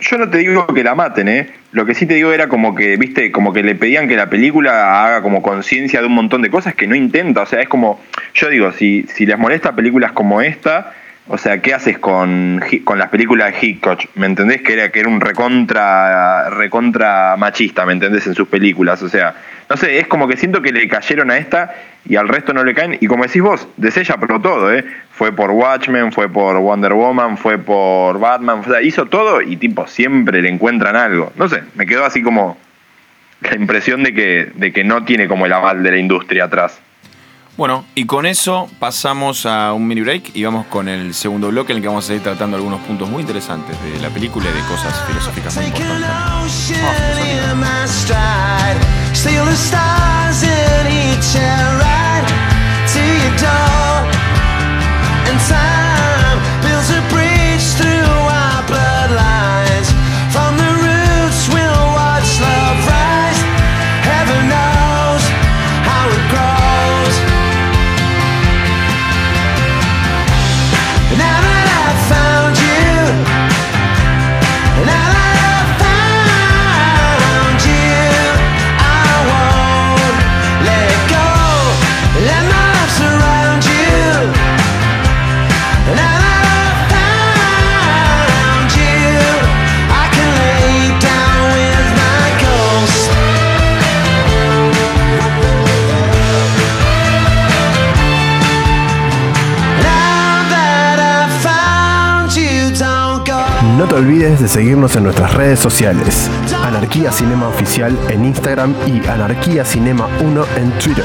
yo no te digo que la maten, ¿eh? Lo que sí te digo era como que, viste, como que le pedían que la película haga como conciencia de un montón de cosas que no intenta. O sea, es como, yo digo, si, si les molesta películas como esta, o sea, ¿qué haces con, con las películas de Hitchcock? ¿Me entendés? Que era, que era un recontra, recontra machista, ¿me entendés? En sus películas. O sea, no sé, es como que siento que le cayeron a esta y al resto no le caen. Y como decís vos, DC ya probó todo, ¿eh? Fue por Watchmen, fue por Wonder Woman, fue por Batman, o sea, hizo todo y tipo siempre le encuentran algo. No sé, me quedó así como la impresión de que, de que no tiene como el aval de la industria atrás. Bueno, y con eso pasamos a un mini break y vamos con el segundo bloque en el que vamos a seguir tratando algunos puntos muy interesantes de la película y de cosas filosóficas muy importantes. Steal the stars in each and to your door. And time No te olvides de seguirnos en nuestras redes sociales. Anarquía Cinema Oficial en Instagram y Anarquía Cinema 1 en Twitter.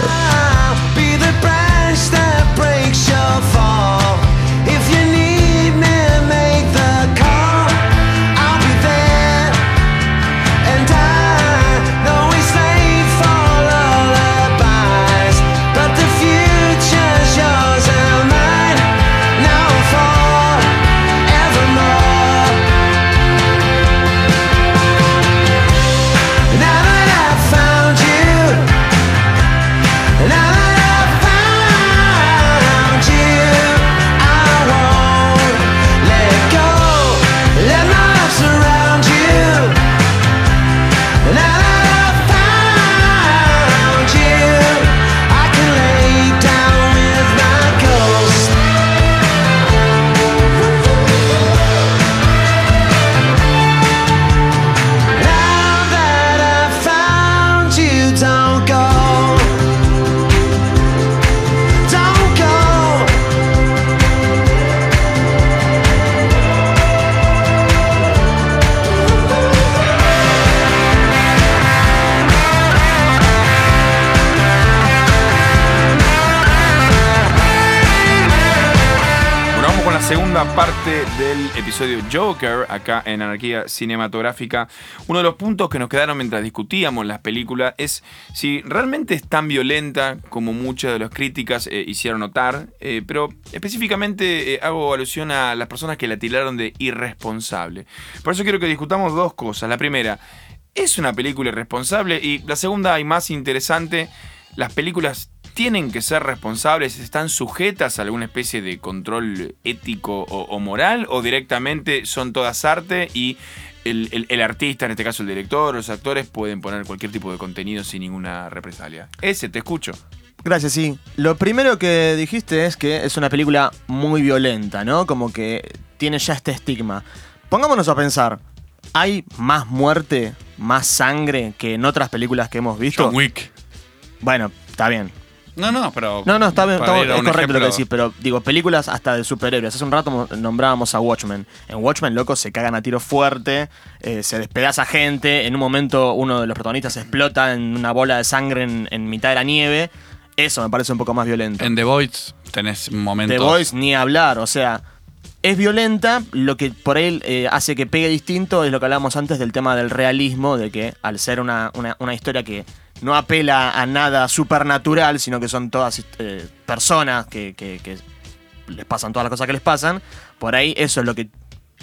Del episodio Joker, acá en Anarquía Cinematográfica. Uno de los puntos que nos quedaron mientras discutíamos las películas es si realmente es tan violenta como muchas de las críticas eh, hicieron notar, eh, pero específicamente eh, hago alusión a las personas que la tiraron de irresponsable. Por eso quiero que discutamos dos cosas. La primera, ¿es una película irresponsable? Y la segunda, y más interesante, las películas tienen que ser responsables, están sujetas a alguna especie de control ético o, o moral, o directamente son todas arte y el, el- el artista, en este caso el director, los actores, pueden poner cualquier tipo de contenido sin ninguna represalia. Ese, te escucho. Gracias, sí. Lo primero que dijiste es que es una película muy violenta, ¿no? Como que tiene ya este estigma. Pongámonos a pensar, ¿hay más muerte, más sangre que en otras películas que hemos visto? John Wick. Bueno, está bien. No, no, pero. No, no, está bien, está- es correcto lo que decís, pero digo, películas hasta de superhéroes. Hace un rato mo- nombrábamos a Watchmen. En Watchmen, loco, se cagan a tiro fuerte, eh, se despedaza gente, en un momento uno de los protagonistas explota en una bola de sangre en, en mitad de la nieve. Eso me parece un poco más violento. En The Voice tenés momentos. The Voice ni hablar, o sea, es violenta, lo que por ahí eh, hace que pegue distinto es lo que hablábamos antes del tema del realismo, de que al ser una, una- una historia que no apela a nada supernatural, sino que son todas eh, personas que, que- que les pasan todas las cosas que les pasan, por ahí eso es lo que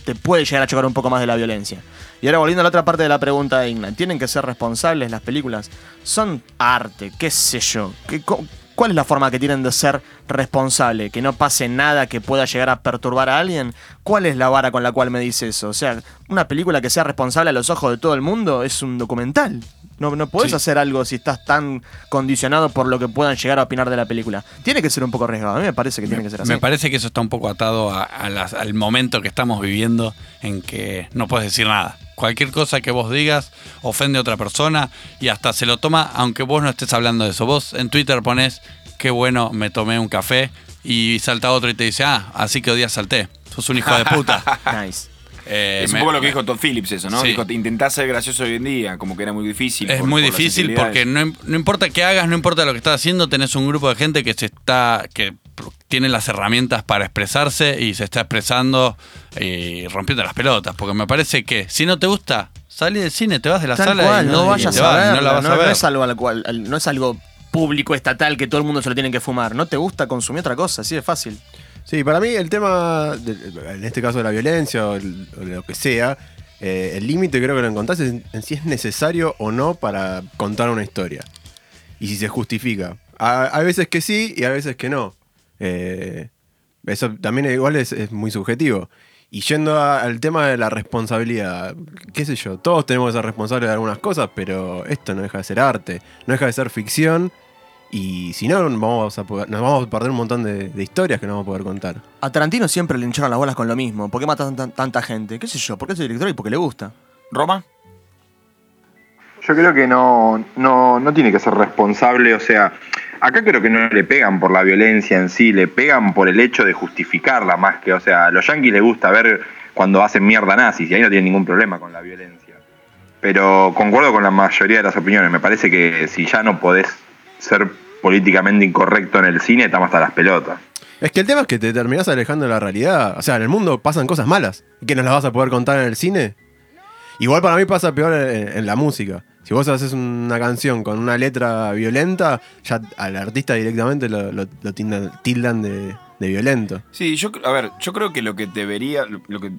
te puede llegar a chocar un poco más de la violencia. Y ahora volviendo a la otra parte de la pregunta de Igna, ¿tienen que ser responsables las películas? Son arte, qué sé yo. ¿Qué- ¿Cuál es la forma que tienen de ser responsable? ¿Que no pase nada que pueda llegar a perturbar a alguien? ¿Cuál es la vara con la cual me dice eso? O sea, una película que sea responsable a los ojos de todo el mundo es un documental. No, no Sí. hacer algo si estás tan condicionado por lo que puedan llegar a opinar de la película. Tiene que ser un poco arriesgado. A mí me parece que tiene que ser así. Me parece que eso está un poco atado a- a las- al momento que estamos viviendo en que no puedes decir nada. Cualquier cosa que vos digas ofende a otra persona y hasta se lo toma aunque vos no estés hablando de eso. Vos en Twitter pones, qué bueno, me tomé un café y salta otro y te dice, ah, así que hoy día salté. Sos un hijo de puta. (laughs) Nice. Eh, es me- un poco lo que dijo Todd Phillips eso, ¿no? Sí. Dijo, intentás ser gracioso hoy en día, como que era muy difícil. Es por- muy por difícil porque no, no importa qué hagas, no importa lo que estás haciendo, tenés un grupo de gente que se está, que tiene las herramientas para expresarse y se está expresando y rompiendo las pelotas. Porque me parece que si no te gusta, salí del cine, te vas de la Tal sala cual, y no, y vayas a vas, ver. no la vas a ver. es algo al cual, al- no es algo público, estatal, que todo el mundo se lo tiene que fumar. No te gusta consumir otra cosa, así de fácil. Sí, para mí el tema, en este caso de la violencia o, lo que sea, eh, el límite creo que lo encontrás en, en si es necesario o no para contar una historia. Y si se justifica. Ha- Hay veces que sí y hay veces que no. Eh, eso también igual es, muy subjetivo. Y yendo a- al tema de la responsabilidad, qué sé yo, todos tenemos que ser responsables de algunas cosas, pero esto no deja de ser arte, no deja de ser ficción. Y si no, vamos a poder- nos vamos a perder un montón de, de historias que no vamos a poder contar. A Tarantino siempre le hincharon las bolas con lo mismo. ¿Por qué matan tan- tanta gente? ¿Qué sé yo? ¿Por qué es director y porque le gusta? ¿Roma? Yo creo que no, no, no tiene que ser responsable, o sea, acá creo que no le pegan por la violencia en sí, le pegan por el hecho de justificarla más que, o sea, a los yanquis les gusta ver cuando hacen mierda nazis, y ahí no tienen ningún problema con la violencia. Pero concuerdo con la mayoría de las opiniones. Me parece que si ya no podés ser políticamente incorrecto en el cine, estamos hasta las pelotas. Es que el tema es que te terminás alejando de la realidad. O sea, en el mundo pasan cosas malas. ¿Y que nos las vas a poder contar en el cine? Igual para mí pasa peor en, en la música. Si vos haces una canción con una letra violenta, ya al artista directamente lo, lo- lo tildan, tildan de, de violento. Sí, yo, a ver, yo creo que lo que debería, lo- lo que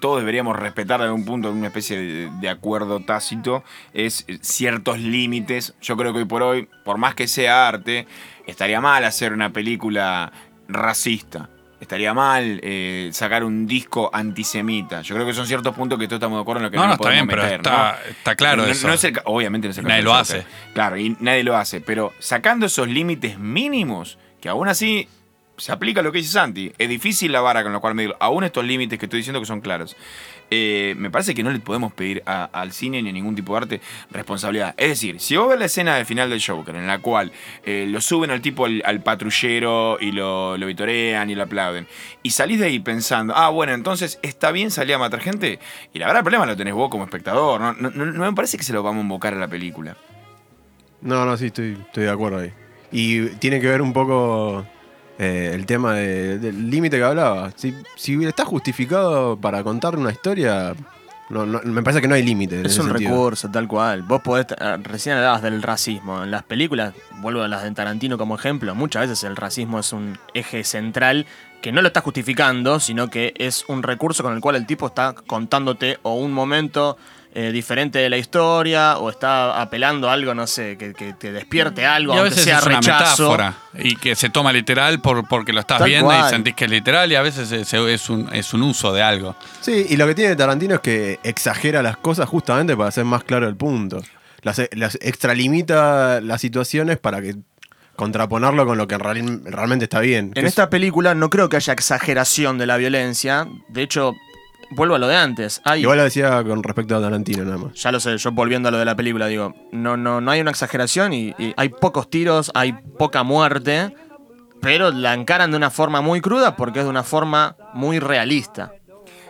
todos deberíamos respetar en algún punto, en una especie de, de acuerdo tácito, es ciertos límites. Yo creo que hoy por hoy, por más que sea arte, estaría mal hacer una película racista. Estaría mal eh, sacar un disco antisemita. Yo creo que son ciertos puntos que todos estamos de acuerdo en lo que No, no, no, está bien, pero está- ¿no? está claro No- eso. no es el obviamente no es el caso Nadie lo hace. Claro, y nadie lo hace. Pero sacando esos límites mínimos, que aún así se aplica lo que dice Santi. Es difícil la vara con la cual medir. Aún estos límites que estoy diciendo que son claros. Eh, me parece que no le podemos pedir al cine ni a ningún tipo de arte responsabilidad. Es decir, si vos ves la escena del final del Joker, en la cual eh, lo suben al tipo al, patrullero y lo, lo vitorean y lo aplauden, y salís de ahí pensando, ah, bueno, entonces está bien salir a matar gente, y la verdad el problema lo tenés vos como espectador. No, no- no- no me parece que se lo vamos a invocar a la película. No, no, sí, estoy, estoy de acuerdo ahí. Y tiene que ver un poco eh, el tema de- del límite que hablaba. Si, si está justificado para contar una historia, no, no- me parece que no hay límite. Es un sentido. recurso, tal cual. Vos podés, eh, recién hablabas del racismo. En las películas, vuelvo a las de Tarantino como ejemplo, muchas veces el racismo es un eje central que no lo está justificando, sino que es un recurso con el cual el tipo está contándote o un momento eh, diferente de la historia o está apelando a algo, no sé, que, que te despierte algo, Y a aunque veces sea es una rechazo. metáfora y que se toma literal por, porque lo estás Tal viendo y sentís que es literal y a veces es, es un, es un uso de algo. Sí, y lo que tiene Tarantino es que exagera las cosas justamente para hacer más claro el punto. Las, las extralimita las situaciones para que contraponerlo con lo que real- realmente está bien. En es- esta película no creo que haya exageración de la violencia. De hecho, vuelvo a lo de antes. Hay, Igual lo decía con respecto a Tarantino nada más. Ya lo sé, yo volviendo a lo de la película, digo, no, no, no hay una exageración y, y hay pocos tiros, hay poca muerte, pero la encaran de una forma muy cruda porque es de una forma muy realista.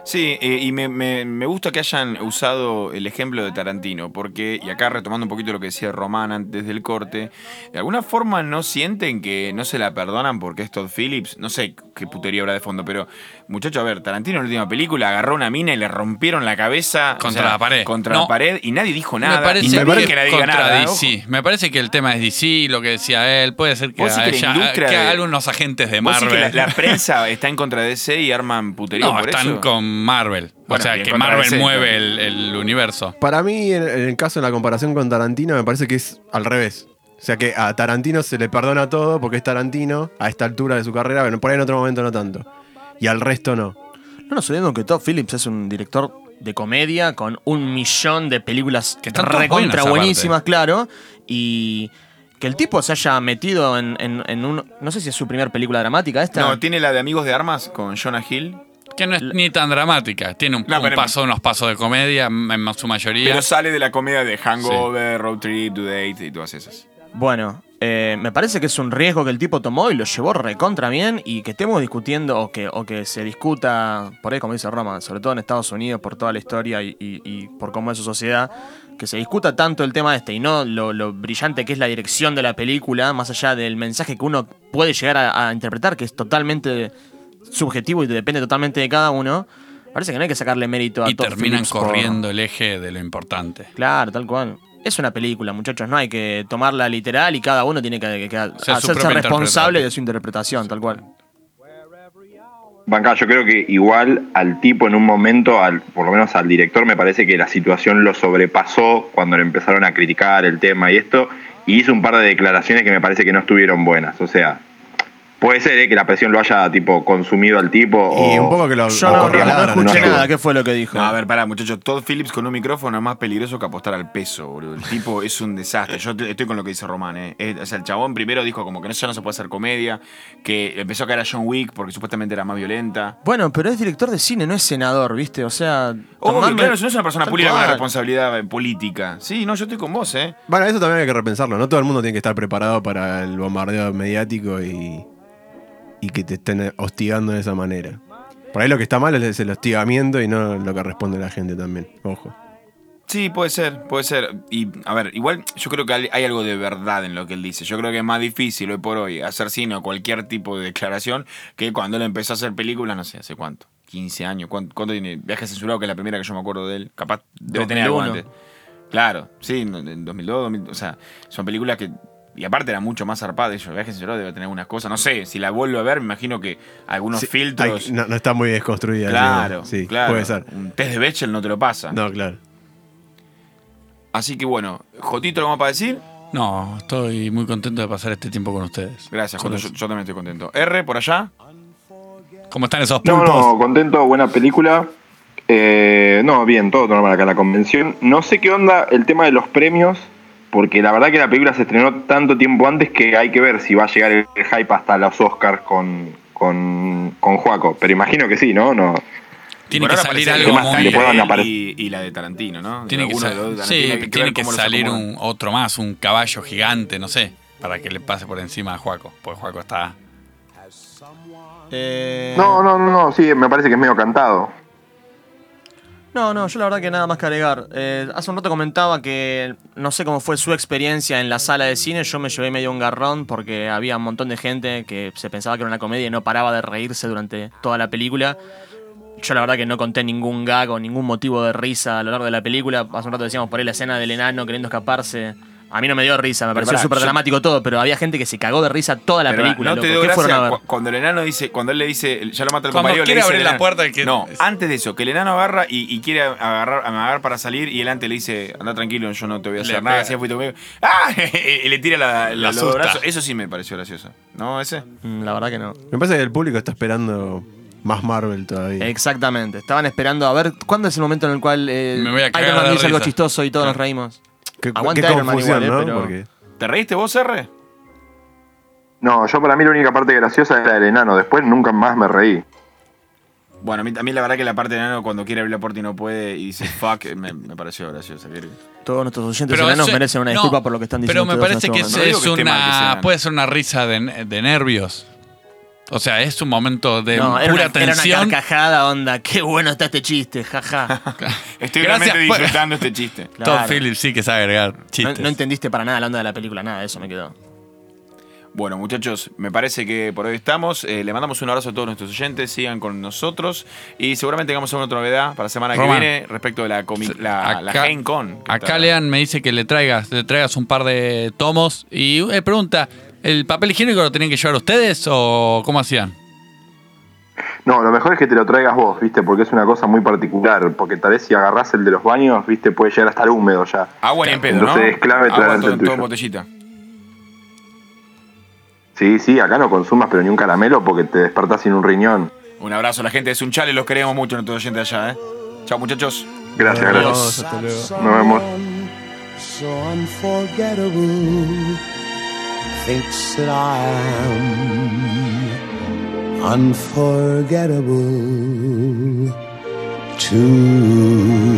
Sí, eh, y me, me- me gusta que hayan usado el ejemplo de Tarantino, porque, y acá retomando un poquito lo que decía Román antes del corte, de alguna forma no sienten que no se la perdonan porque es Todd Phillips, no sé qué putería habrá de fondo, pero muchachos, a ver, Tarantino en la última película agarró una mina y le rompieron la cabeza Contra la pared. Contra No. la pared y nadie dijo nada. me parece y nadie parece que nadie diga nada. DC. Me parece que el tema es DC, lo que decía él. Puede ser que decís que la que de- algunos agentes de ¿Vos decís Marvel. que la, la prensa está en contra de DC y arman putería (laughs) no, por están eso? con Marvel. Bueno, o sea, en que Marvel mueve el, el universo. Para mí, en, en el caso de la comparación con Tarantino, me parece que es al revés. O sea que a Tarantino se le perdona todo porque es Tarantino a esta altura de su carrera, bueno, por ahí en otro momento no tanto. Y al resto no. No nos olvidemos que Todd Phillips es un director de comedia con un millón de películas Que están recontra buenísimas, claro, y que el tipo se haya metido en, en- en un... No sé si es su primera película dramática esta. No, tiene la de Amigos de Armas con Jonah Hill, Que no es ni tan dramática. Tiene un, No, un paso, unos pasos de comedia en su mayoría. pero sale de la comedia de Hangover, Road Trip, To Date y todas esas. Bueno, eh, me parece que es un riesgo que el tipo tomó y lo llevó recontra bien y que estemos discutiendo o que, o que se discuta, por ahí como dice Roma, sobre todo en Estados Unidos por toda la historia y, y- y por cómo es su sociedad, que se discuta tanto el tema este y no lo, lo brillante que es la dirección de la película, más allá del mensaje que uno puede llegar a, a interpretar, que es totalmente subjetivo y depende totalmente de cada uno. Parece que no hay que sacarle mérito a y Todd terminan Phillips por- corriendo el eje de lo importante. Claro, tal cual. Es una película, muchachos, no hay que tomarla literal y cada uno tiene que, que- hacerse responsable de su interpretación, tal cual. Banca, yo creo que igual al tipo en un momento, al, por lo menos al director, me parece que la situación lo sobrepasó cuando le empezaron a criticar el tema y esto, y hizo un par de declaraciones que me parece que no estuvieron buenas. O sea, puede ser eh, que la presión lo haya tipo consumido al tipo. Y o, un poco que lo, Yo no, no, escuché no. nada, ¿qué fue lo que dijo? No, a ver, pará, muchachos. Todd Phillips con un micrófono es más peligroso que apostar al peso, boludo. El tipo es un desastre. Yo estoy con lo que dice Román, ¿eh? Es- o sea, el chabón primero dijo como que no, ya no se puede hacer comedia, que empezó a caer a John Wick porque supuestamente era más violenta. Bueno, pero es director de cine, no es senador, ¿viste? O sea. Obvio, tomame- claro, si no es una persona pública con una responsabilidad eh, política. Sí, no, yo estoy con vos, ¿eh? Bueno, eso también hay que repensarlo. No todo el mundo tiene que estar preparado para el bombardeo mediático y, y que te estén hostigando de esa manera. Por ahí lo que está mal es el hostigamiento y no lo que responde la gente también. Ojo. Sí, puede ser, puede ser. Y, a ver, igual yo creo que hay algo de verdad en lo que él dice. Yo creo que es más difícil hoy por hoy hacer cine o cualquier tipo de declaración que cuando él empezó a hacer películas, no sé, ¿hace cuánto? 15 años. ¿Cuánto, cuánto tiene? Viaje censurado, que es la primera que yo me acuerdo de él. Capaz debe tener algo 2001. antes. Claro, sí, en 2002, 2000, o sea, son películas que... Y aparte era mucho más zarpada ellos. Viaje censurado debe tener algunas cosas. No sé, si la vuelvo a ver, me imagino que algunos Sí, filtros... hay- no, no está muy desconstruida. Claro, Sí, claro. puede ser. Un test de Bechdel no te lo pasa. No, claro. Así que bueno, Jotito, ¿lo vamos para decir? No, estoy muy contento de pasar este tiempo con ustedes. Gracias, Joto, yo, yo también estoy contento. R, por allá. ¿Cómo están esos No, pulpos? no, contento, buena película. Eh, no, bien, todo normal acá en la convención. No sé qué onda el tema de los premios, porque la verdad que la película se estrenó tanto tiempo antes que hay que ver si va a llegar el hype hasta los Oscars con, con, con Joaco. Pero imagino que sí, ¿no? no Tiene que salir algo más muy... y, y la de Tarantino, ¿no? Tiene que, sí, tiene que salir un otro más, un caballo gigante, no sé, para que le pase por encima a Juaco, porque Juaco está... Eh, No, no, no, no, sí, me parece que es medio cantado. No, no, yo la verdad que nada más que agregar. Eh, hace un rato comentaba que no sé cómo fue su experiencia en la sala de cine. Yo me llevé medio un garrón porque había un montón de gente que se pensaba que era una comedia y no paraba de reírse durante toda la película. Yo la verdad que no conté ningún gag o ningún motivo de risa a lo largo de la película. Hace un rato decíamos por ahí la escena del enano queriendo escaparse. A mí no me dio risa, me Pero pareció pará, súper yo- dramático todo, pero había gente que se cagó de risa toda la Pero, película. no te loco. dio ¿Qué fueron a gracia ver? cu- cuando el enano dice, cuando él le dice, ya lo mata el Cuando compañero, le quiere dice abrir el la enano- puerta, el que- No, antes de eso, que el enano agarra y, y quiere agarrar, amagar para salir y el antes le dice, anda tranquilo, yo no te voy a Le hacer nada, pega. así fui conmigo. ¡Ah! (laughs) y le tira la, la- La los asusta. brazos. Eso sí me pareció gracioso. ¿No? Ese. Mm, La verdad que no. Me parece que el público está esperando más Marvel todavía. Exactamente. Estaban esperando a ver cuándo es el momento en el cual eh, Me voy a cagar Iron Man de dice algo risa. chistoso y todos nos reímos. Qué, Aguante qué Iron Man confusión, igual, eh, ¿no? pero- Porque ¿Te reíste vos, R? No, yo para mí la única parte graciosa era el enano. Después nunca más me reí. Bueno, a mí, a mí la verdad que la parte del enano cuando quiere abrir la puerta y no puede y dice (laughs) fuck, me, me pareció graciosa. que- Todos nuestros oyentes enanos eso- merecen una no, disculpa por lo que están diciendo. Pero me parece en que este es, No es que esté mal que una... Puede ser una risa de, de nervios. O sea, es un momento de. No, era pura una, era una tensión. carcajada, onda. Qué bueno está este chiste, jaja. (laughs) Estoy Gracias realmente por- disfrutando este chiste. Todd Claro. Phillips sí que sabe agregar chistes. no entendiste para nada la onda de la película, nada, eso me quedó. Bueno, muchachos, me parece que por hoy estamos. Eh, le mandamos un abrazo a todos nuestros oyentes. Sigan con nosotros. Y seguramente tengamos alguna otra novedad para la semana Roman. que viene respecto de la, la, la Acá- Gen Con. Acá está- Lean me dice que le traigas, le traigas un par de tomos. Y eh, pregunta, ¿el papel higiénico lo tenían que llevar ustedes o cómo hacían? No, lo mejor es que te lo traigas vos, ¿viste? Porque es una cosa muy particular. Porque tal vez si agarrás el de los baños, ¿viste? Puede llegar a estar húmedo ya. Agua ni en pedo, ¿no? Entonces es clave Agua todo, el todo botellita. Sí, sí, acá no consumas pero ni un caramelo porque te despertás sin un riñón. Un abrazo a la gente de Sunchales. Los queremos mucho, nuestros oyentes allá, ¿eh? Chao, muchachos. Gracias, gracias. hasta luego. Nos vemos. Thinks that I am unforgettable too.